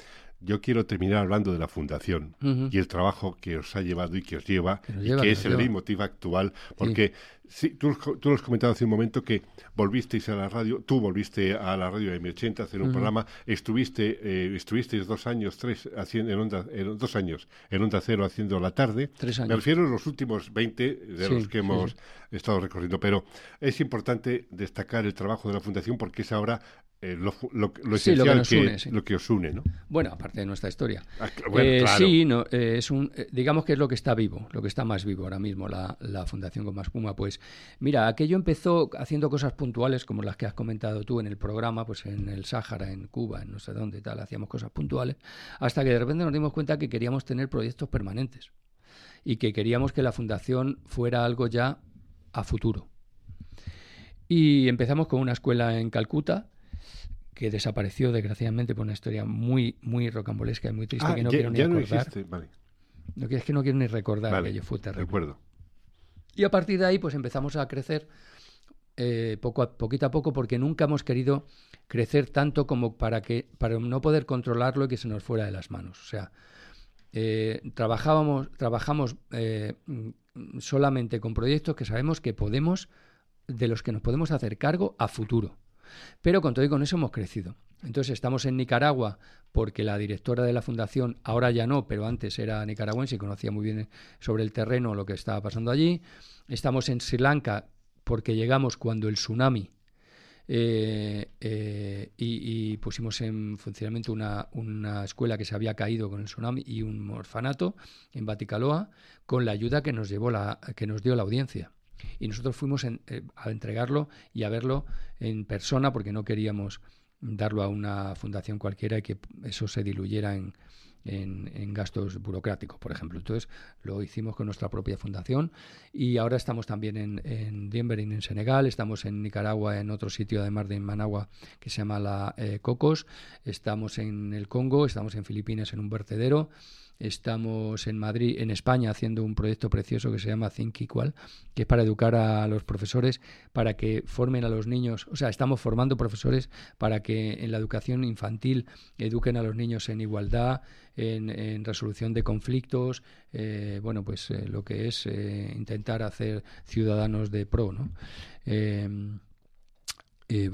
yo quiero terminar hablando de la Fundación y el trabajo que os ha llevado y que os lleva, Que y que es el leitmotiv actual, porque sí, tú, tú lo has comentado hace un momento que volvisteis a la radio, tú volviste a la radio de M80 a hacer un programa, estuviste, eh, estuvisteis dos años, tres, haciendo en onda, en dos años en Onda Cero haciendo la tarde, Tres me refiero a los últimos 20 de Sí, los que sí, hemos sí. estado recorriendo, pero es importante destacar el trabajo de la Fundación porque es ahora eh, lo, lo, lo Sí, lo que nos que, une, sí. lo que os une, ¿no? Bueno, aparte de nuestra historia. Ah, bueno, Eh, claro. Sí, no, eh, es un, digamos que es lo que está vivo, lo que está más vivo ahora mismo, la, la Fundación Goma Espuma. Pues mira, aquello empezó haciendo cosas puntuales como las que has comentado tú en el programa, pues en el Sáhara, en Cuba, en no sé dónde y tal, hacíamos cosas puntuales, hasta que de repente nos dimos cuenta que queríamos tener proyectos permanentes y que queríamos que la Fundación fuera algo ya a futuro. Y empezamos con una escuela en Calcuta, que desapareció desgraciadamente por una historia muy muy rocambolesca y muy triste Ah, que no ya, quiero ni no recordar. vale, No, que es que no quiero ni recordar vale, aquello fue de terrible. acuerdo. Y a partir de ahí pues empezamos a crecer eh, poco a poquito a poco porque nunca hemos querido crecer tanto como para que para no poder controlarlo y que se nos fuera de las manos. O sea, eh, trabajábamos trabajamos eh, solamente con proyectos que sabemos que podemos de los que nos podemos hacer cargo a futuro. Pero con todo y con eso hemos crecido. Entonces estamos en Nicaragua porque la directora de la fundación, ahora ya no, pero antes era nicaragüense y conocía muy bien sobre el terreno lo que estaba pasando allí. Estamos en Sri Lanka porque llegamos cuando el tsunami eh, eh, y, pusimos en funcionamiento una, una escuela que se había caído con el tsunami y un orfanato en Baticaloa con la ayuda que nos llevó la, que nos dio la audiencia. Y nosotros fuimos en- eh, a entregarlo y a verlo en persona porque no queríamos darlo a una fundación cualquiera y que eso se diluyera en, en- gastos burocráticos, por ejemplo. Entonces lo hicimos con nuestra propia fundación y ahora estamos también en, en Dienberin, en Senegal, estamos en Nicaragua, en otro sitio además de Managua que se llama la eh, Cocos, estamos en el Congo, estamos en Filipinas en un vertedero Estamos en Madrid, en España, haciendo un proyecto precioso que se llama Think Equal, que es para educar a los profesores, para que formen a los niños, o sea, estamos formando profesores para que en la educación infantil eduquen a los niños en igualdad, en, resolución de conflictos, eh, bueno, pues eh, lo que es eh, intentar hacer ciudadanos de pro, ¿no?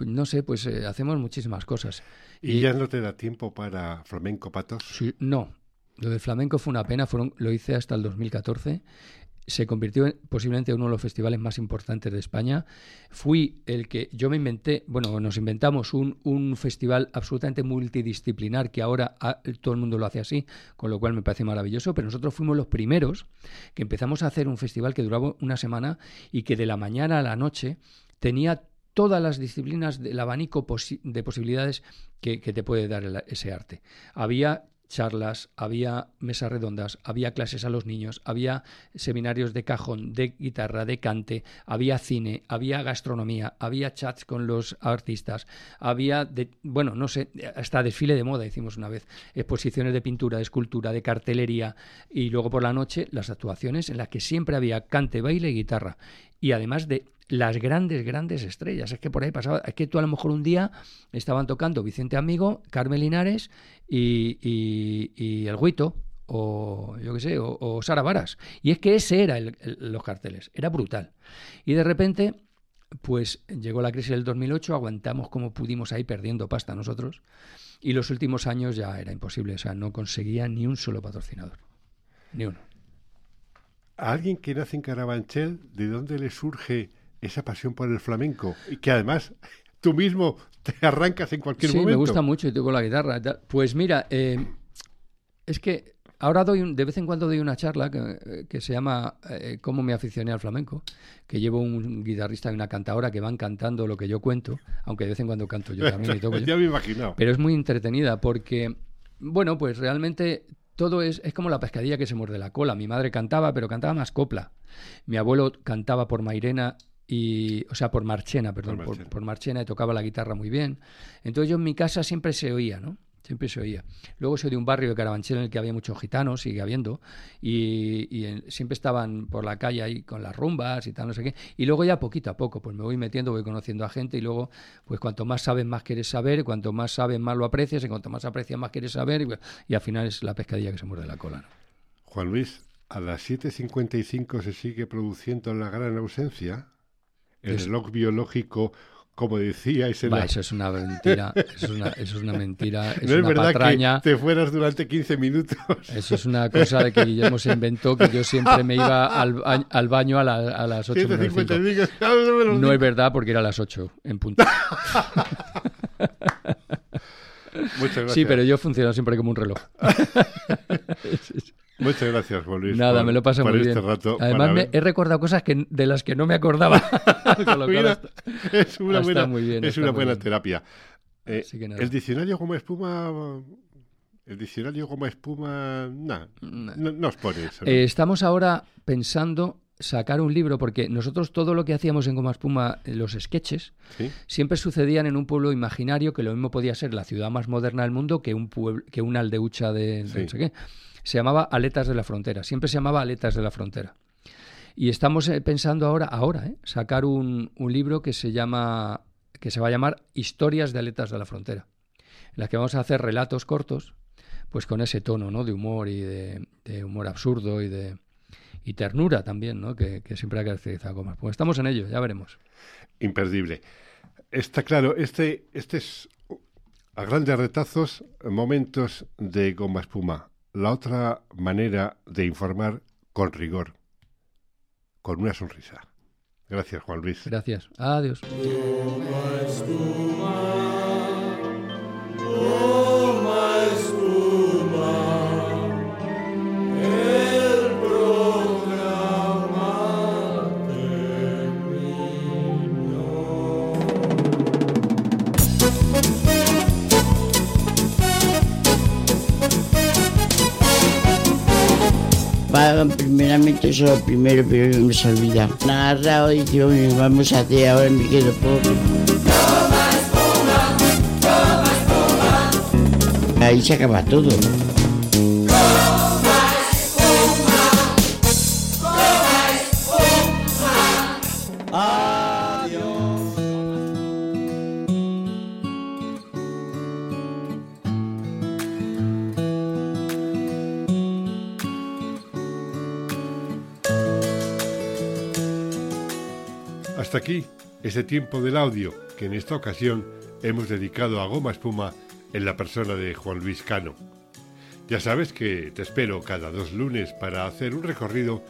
no sé, pues hacemos muchísimas cosas. ¿Y, ya no te da tiempo para flamenco patos? no, lo del flamenco fue una pena, lo hice hasta el 2014 se convirtió en, posiblemente en uno de los festivales más importantes de España. Fui el que yo me inventé, bueno, nos inventamos un, festival absolutamente multidisciplinar que ahora todo el mundo lo hace así, con lo cual me parece maravilloso, pero nosotros fuimos los primeros que empezamos a hacer un festival que duraba una semana y que de la mañana a la noche tenía todas las disciplinas del abanico de posibilidades que, te puede dar ese arte. Había charlas, había mesas redondas, había clases a los niños, había seminarios de cajón, de guitarra, de cante, había cine, había gastronomía, había chats con los artistas, había, de, bueno, no sé, hasta desfile de moda hicimos una vez, exposiciones de pintura, de escultura, de cartelería y luego por la noche las actuaciones en las que siempre había cante, baile y guitarra y además de las grandes, grandes estrellas. Es que por ahí pasaba, es que tú a lo mejor un día estaban tocando Vicente Amigo, Carmen Linares y, El Guito, o yo qué sé, o, Sara Varas. Y es que ese era los carteles, era brutal. Y de repente, pues llegó la crisis del 2008, aguantamos como pudimos ahí perdiendo pasta nosotros, y los últimos años ya era imposible, o sea, no conseguía ni un solo patrocinador, ni uno. A alguien que nace en Carabanchel, ¿de dónde le surge esa pasión por el flamenco y que además tú mismo te arrancas en cualquier momento. Sí, me gusta mucho y tengo la guitarra. Pues mira, eh, es que ahora doy de vez en cuando doy una charla que, se llama eh, Cómo me aficioné al flamenco, que llevo un guitarrista y una cantadora que van cantando lo que yo cuento, aunque de vez en cuando canto yo también y toco ya me imagino. Pero es muy entretenida porque, bueno, pues realmente todo es, es como la pescadilla que se muerde la cola. Mi madre cantaba, pero cantaba más copla. Mi abuelo cantaba por Mairena y, o sea, por Marchena, perdón, por Marchena. y tocaba la guitarra muy bien. Entonces yo en mi casa siempre se oía, ¿no? Siempre se oía. Luego soy de un barrio de Carabanchel en el que había muchos gitanos, sigue habiendo, y, siempre estaban por la calle ahí con las rumbas y tal, no sé qué. Y luego ya poquito a poco, pues me voy metiendo, voy conociendo a gente y luego, pues cuanto más sabes, más quieres saber, cuanto más sabes, más lo aprecias, y cuanto más aprecias, más quieres saber, y, al final es la pescadilla que se muerde la cola. Juan Luis, a las 7.55 se sigue produciendo la gran ausencia el reloj biológico como decía, eso es una mentira, eso es una, eso es una mentira, es no es verdad que te fueras durante 15 minutos. Eso es una cosa de que Guillermo se inventó, que yo siempre me iba al, al baño a, a las 8 No es verdad porque era a las 8 en punto. Muchas gracias. Sí, pero yo funciono siempre como un reloj. Muchas gracias, Juan Luis. Nada, me lo paso muy este bien. Rato Además, me he recordado cosas que, de las que no me acordaba. es una buena, es una buena terapia. Eh, el diccionario como espuma. El diccionario como espuma. Nah, no, no os pone eso. Eh, estamos ahora pensando sacar un libro, porque nosotros todo lo que hacíamos en Goma Espuma, eh, los sketches, siempre sucedían en un pueblo imaginario que lo mismo podía ser la ciudad más moderna del mundo que un pueblo, que una aldeucha de, no sé qué se llamaba Aletas de la Frontera, siempre se llamaba Aletas de la Frontera. Y estamos eh, pensando ahora, ahora, eh, sacar un, libro que se llama, que se va a llamar Historias de Aletas de la Frontera, en las que vamos a hacer relatos cortos, pues con ese tono, ¿no? De humor y de, humor absurdo y de y ternura también, ¿no? Que, siempre ha caracterizado más. Pues estamos en ello, ya veremos. Imperdible. Está claro, este, este es a grandes retazos momentos de goma espuma la otra manera de informar con rigor, con una sonrisa. Gracias, Juan Luis. Gracias. Adiós. Primeramente eso lo primero, pero no me se olvida. Agarrado y digo, vamos a hacer, ahora me quedo pobre. Ahí se acaba todo. Hasta aquí este tiempo del audio que en esta ocasión hemos dedicado a Goma Espuma en la persona de Juan Luis Cano. Ya sabes que te espero cada dos lunes para hacer un recorrido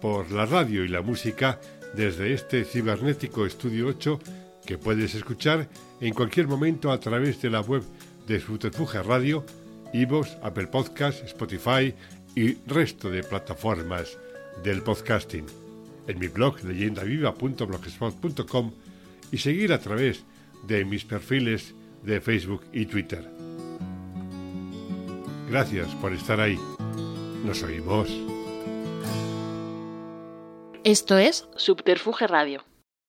por la radio y la música desde este cibernético Estudio 8 que puedes escuchar en cualquier momento a través de la web de Subterfuge Radio, Ivos, Apple Podcasts, Spotify y resto de plataformas del podcasting. En mi blog leyendaviva.blogspot.com y seguir a través de mis perfiles de Facebook y Twitter. Gracias por estar ahí. Nos oímos. Esto es Subterfuge Radio.